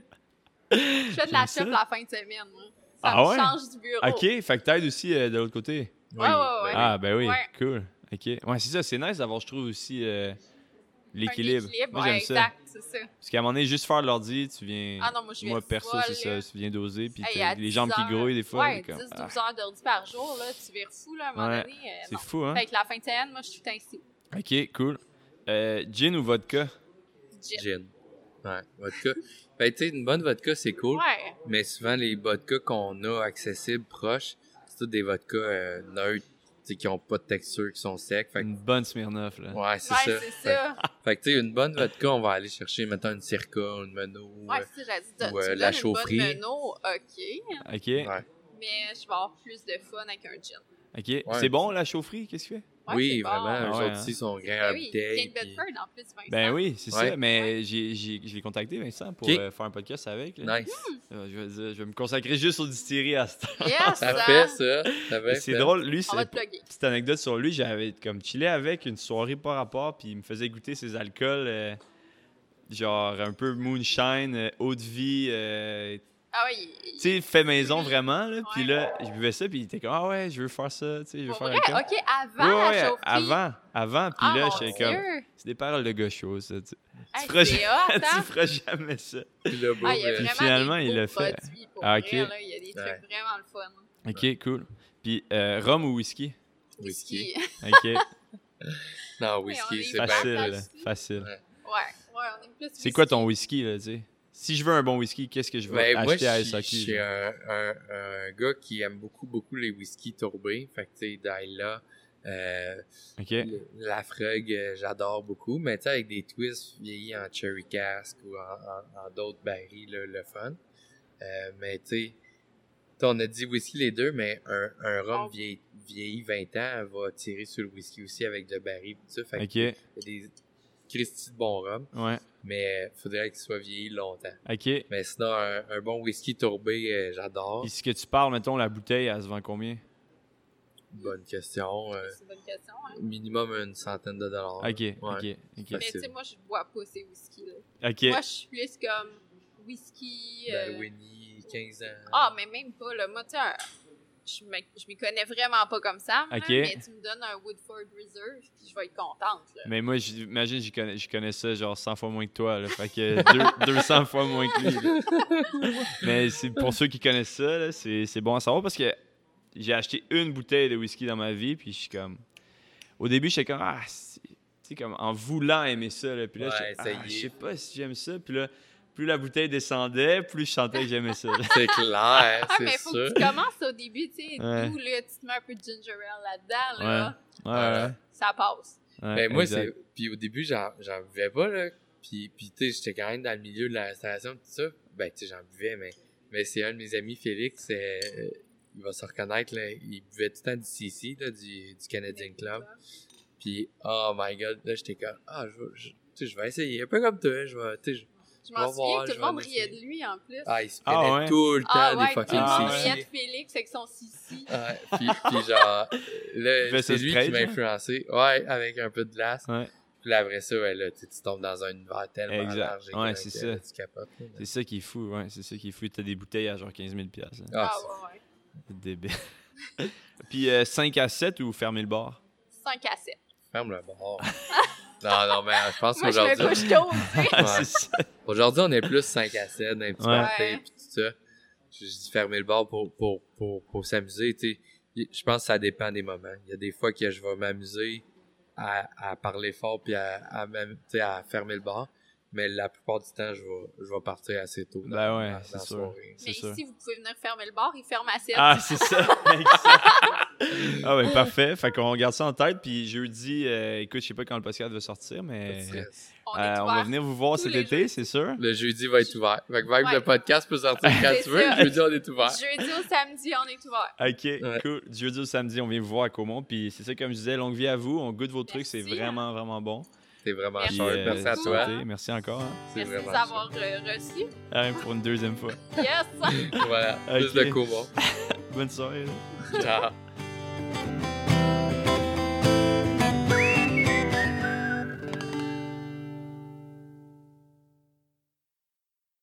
Je fais de la shop la fin de semaine, moi. Ça Ah me ouais? change du bureau. Ok, fait que t'aides aussi euh, de l'autre côté. Ouais, ouais, ouais. Ah, ben oui, Ouais. cool. Ok. Ouais, c'est ça, c'est nice d'avoir, je trouve, aussi euh, l'équilibre. Moi, ouais, j'aime ça. exact, c'est ça. Parce qu'à un moment donné, juste faire l'ordi, tu viens. Ah non, moi, je viens Moi, perso, c'est ça. Tu viens doser, puis Hey, les 10 jambes qui grouillent des fois. Ouais, t'es comme, 10-12 ah, heures d'ordi par jour, là, tu vires fou, là, à un moment Ouais. donné. euh, C'est fou, hein? Fait que la fin de semaine, moi, je suis tout ainsi. Ok, cool. Euh, gin ou vodka? Gin. Gin. Ouais, vodka. Ben, tu sais, une bonne vodka, c'est cool. Ouais. Mais souvent, les vodkas qu'on a accessibles, proches, c'est tous des vodkas euh, neutres, qui ont pas de texture, qui sont secs. Fait que- Une bonne Smirnoff, là. ouais, c'est Ouais, ça. c'est Fait, ça. fait que, tu sais, une bonne vodka, on va aller chercher, mettons, une Circa, une Menot. Ouais, euh, c'est ça, j'ai dit. ou, tu euh, la une chaufferie. bonne OK. Ok, ouais. Mais je vais avoir plus de fun avec un gin. ok. C'est bon, la chaufferie? Qu'est-ce que tu fais? Ouais, oui, bon. vraiment. Ah eux ouais, autres hein. aussi sont Ben oui, puis- en plus, Vincent. Ben oui, c'est Ouais. ça. Mais j'ai, j'ai, je l'ai contacté, Vincent, pour euh, faire un podcast avec. là. Nice. Euh, je, vais dire, je vais me consacrer juste aux distilleries à ce temps. Yes! Ça hein? fait ça. Ça fait C'est drôle, lui, c'est petite anecdote sur lui, j'avais comme chillé avec une soirée par rapport, puis il me faisait goûter ses alcools, euh, genre un peu moonshine, euh, eau de vie, euh, Ah oui. il- tu sais, fait maison vraiment, là. Puis Ouais. là, je buvais ça, puis il était comme, ah ouais, je veux faire ça, tu sais, je veux Pour faire vrai? OK, avant Ouais, avant, avant, puis Ah, là, j'étais comme, c'est des paroles de ça, tu, Hey, feras hot, tu hein? feras jamais ça. Puis là, bon, Ah, il y a euh, vraiment finalement, des il l'a fait. pour Ah, vrai, ok. là. Il y a des trucs Ouais. vraiment le fun. Ok, cool. Puis euh, rhum ou whisky? Whisky. Ok, Non, whisky, est c'est facile, facile. Ouais. Ouais, ouais, on est plus C'est quoi ton whisky, là, tu sais? Si je veux un bon whisky, qu'est-ce que je vais Ben, moi, acheter à je SAQ? suis- je suis genre? un, un, un gars qui aime beaucoup, beaucoup les whiskies tourbés. Fait que, tu sais, Daila, euh, Ok, le- Lafroig, euh, j'adore beaucoup. Mais, tu sais, avec des twists vieillis en cherry cask ou en, en- en d'autres barils, là, le fun. Euh, mais, tu sais, on a dit whisky les deux, mais un, un rhum Oh. vieilli, vieilli 20 ans va tirer sur le whisky aussi avec de barils. Fait que ok. il y a des, Christy de bon rhum, Ouais. mais faudrait qu'il soit vieilli longtemps. OK. Mais sinon, un, un bon whisky tourbé, euh, j'adore. Puis ce que tu parles, mettons, la bouteille, elle se vend combien? Bonne question. euh, C'est une bonne question. Hein? minimum une centaine de dollars. OK, Ouais. OK, OK. Mais tu sais, moi, je bois pas ces whisky-là. OK. Moi, je suis plus comme whisky. Ben, euh, Winnie, 15 ans. Ah, mais même pas, là. Moi, tu sais, un- je m'y connais vraiment pas comme ça. moi, Ok. mais tu me donnes un Woodford Reserve, puis je vais être contente. Là. Mais moi, j'imagine, je connais, je connais ça genre 100 fois moins que toi. Là. Fait que deux- 200 fois moins que lui. Mais c'est pour ceux qui connaissent ça, là, c'est, c'est bon à savoir parce que j'ai acheté une bouteille de whisky dans ma vie, puis je suis comme. Au début, j'étais comme. Ah, c'est- tu sais, comme en voulant aimer ça. Là. Puis là, Ouais, ah, je sais pas si j'aime ça. Puis là, plus la bouteille descendait, plus je sentais que j'aimais ça. C'est clair, Ah, c'est mais faut sûr. que tu commences au début, tu sais, Ouais. d'où, là, tu te mets un peu de ginger ale là-dedans, là, Ouais, ouais. ça passe. ouais, Mais moi, c'est. Puis au début, j'en j'en buvais pas, là. Puis, puis tu sais, j'étais quand même dans le milieu de la restauration, tout ça. Ben, tu sais, j'en buvais, mais, mais c'est un de mes amis, Félix, euh, il va se reconnaître, là. Il buvait tout le temps du CC, là, du, du Canadian Club. Puis, oh my god, là, j'étais comme, ah, je vais, je- tu sais, je vais essayer. Un peu comme toi, je vais, tu sais, je- m'en souviens, tout le monde riait de lui, en plus. ah, il se Ah, prenait ouais? tout le temps Ah des ouais, tout fucking le monde Ah, riait de Félix avec son sissi. Ouais, puis, puis genre, Il là, c'est lui straight, qui m'a influencé. Ouais, avec un peu de glace. Ouais. Puis là, après ça, ouais, là, tu tombes dans un univers tellement Exact. large. et Ouais, c'est ça. C'est ça qui est fou, ouais. C'est ça qui est fou. T'as des bouteilles à genre 15 000 piastres, hein. Ah, Ah, ouais, ouais. Débile. Puis euh, 5 à 7 ou fermer le bar? 5 à 7. ferme le bar. non, non, mais je pense Moi, je me qu'aujourd'hui, couche aujourd'hui, on est plus 5 à 7 dans les petits Ouais. parties Ouais. pis tout ça. Je dis fermer le bar pour, pour, pour, pour s'amuser, tu sais. Je pense que ça dépend des moments. Il y a des fois que je vais m'amuser à, à parler fort puis à, à fermer le bar. Mais la plupart du temps, je vais, je vais partir assez tôt. dans- Ben ouais, c'est sûr. Mais sûr. ici, vous pouvez venir fermer le bar, il ferme à 7. Ah, c'est ça. Ah, ouais, parfait. Fait qu'on garde ça en tête. Puis jeudi, euh, écoute, je sais pas quand le podcast va sortir, mais on, euh, on va venir vous voir cet été, c'est sûr. Le jeudi va être ouvert. Fait que même Ouais. le podcast peut sortir quand tu veux. jeudi, on est ouvert. Jeudi au samedi, on est ouvert. Ok, Ouais. cool. Jeudi au samedi, on vient vous voir à Comont. Puis c'est ça, comme je disais, longue vie à vous. On goûte vos trucs, c'est vraiment, vraiment bon. T'es vraiment merci. Short. Merci à toi. Merci encore. Hein. Merci de nous avoir euh, reçus. Ah, pour une deuxième fois. yes! voilà, okay. plus de cours. Bonne soirée. Ciao.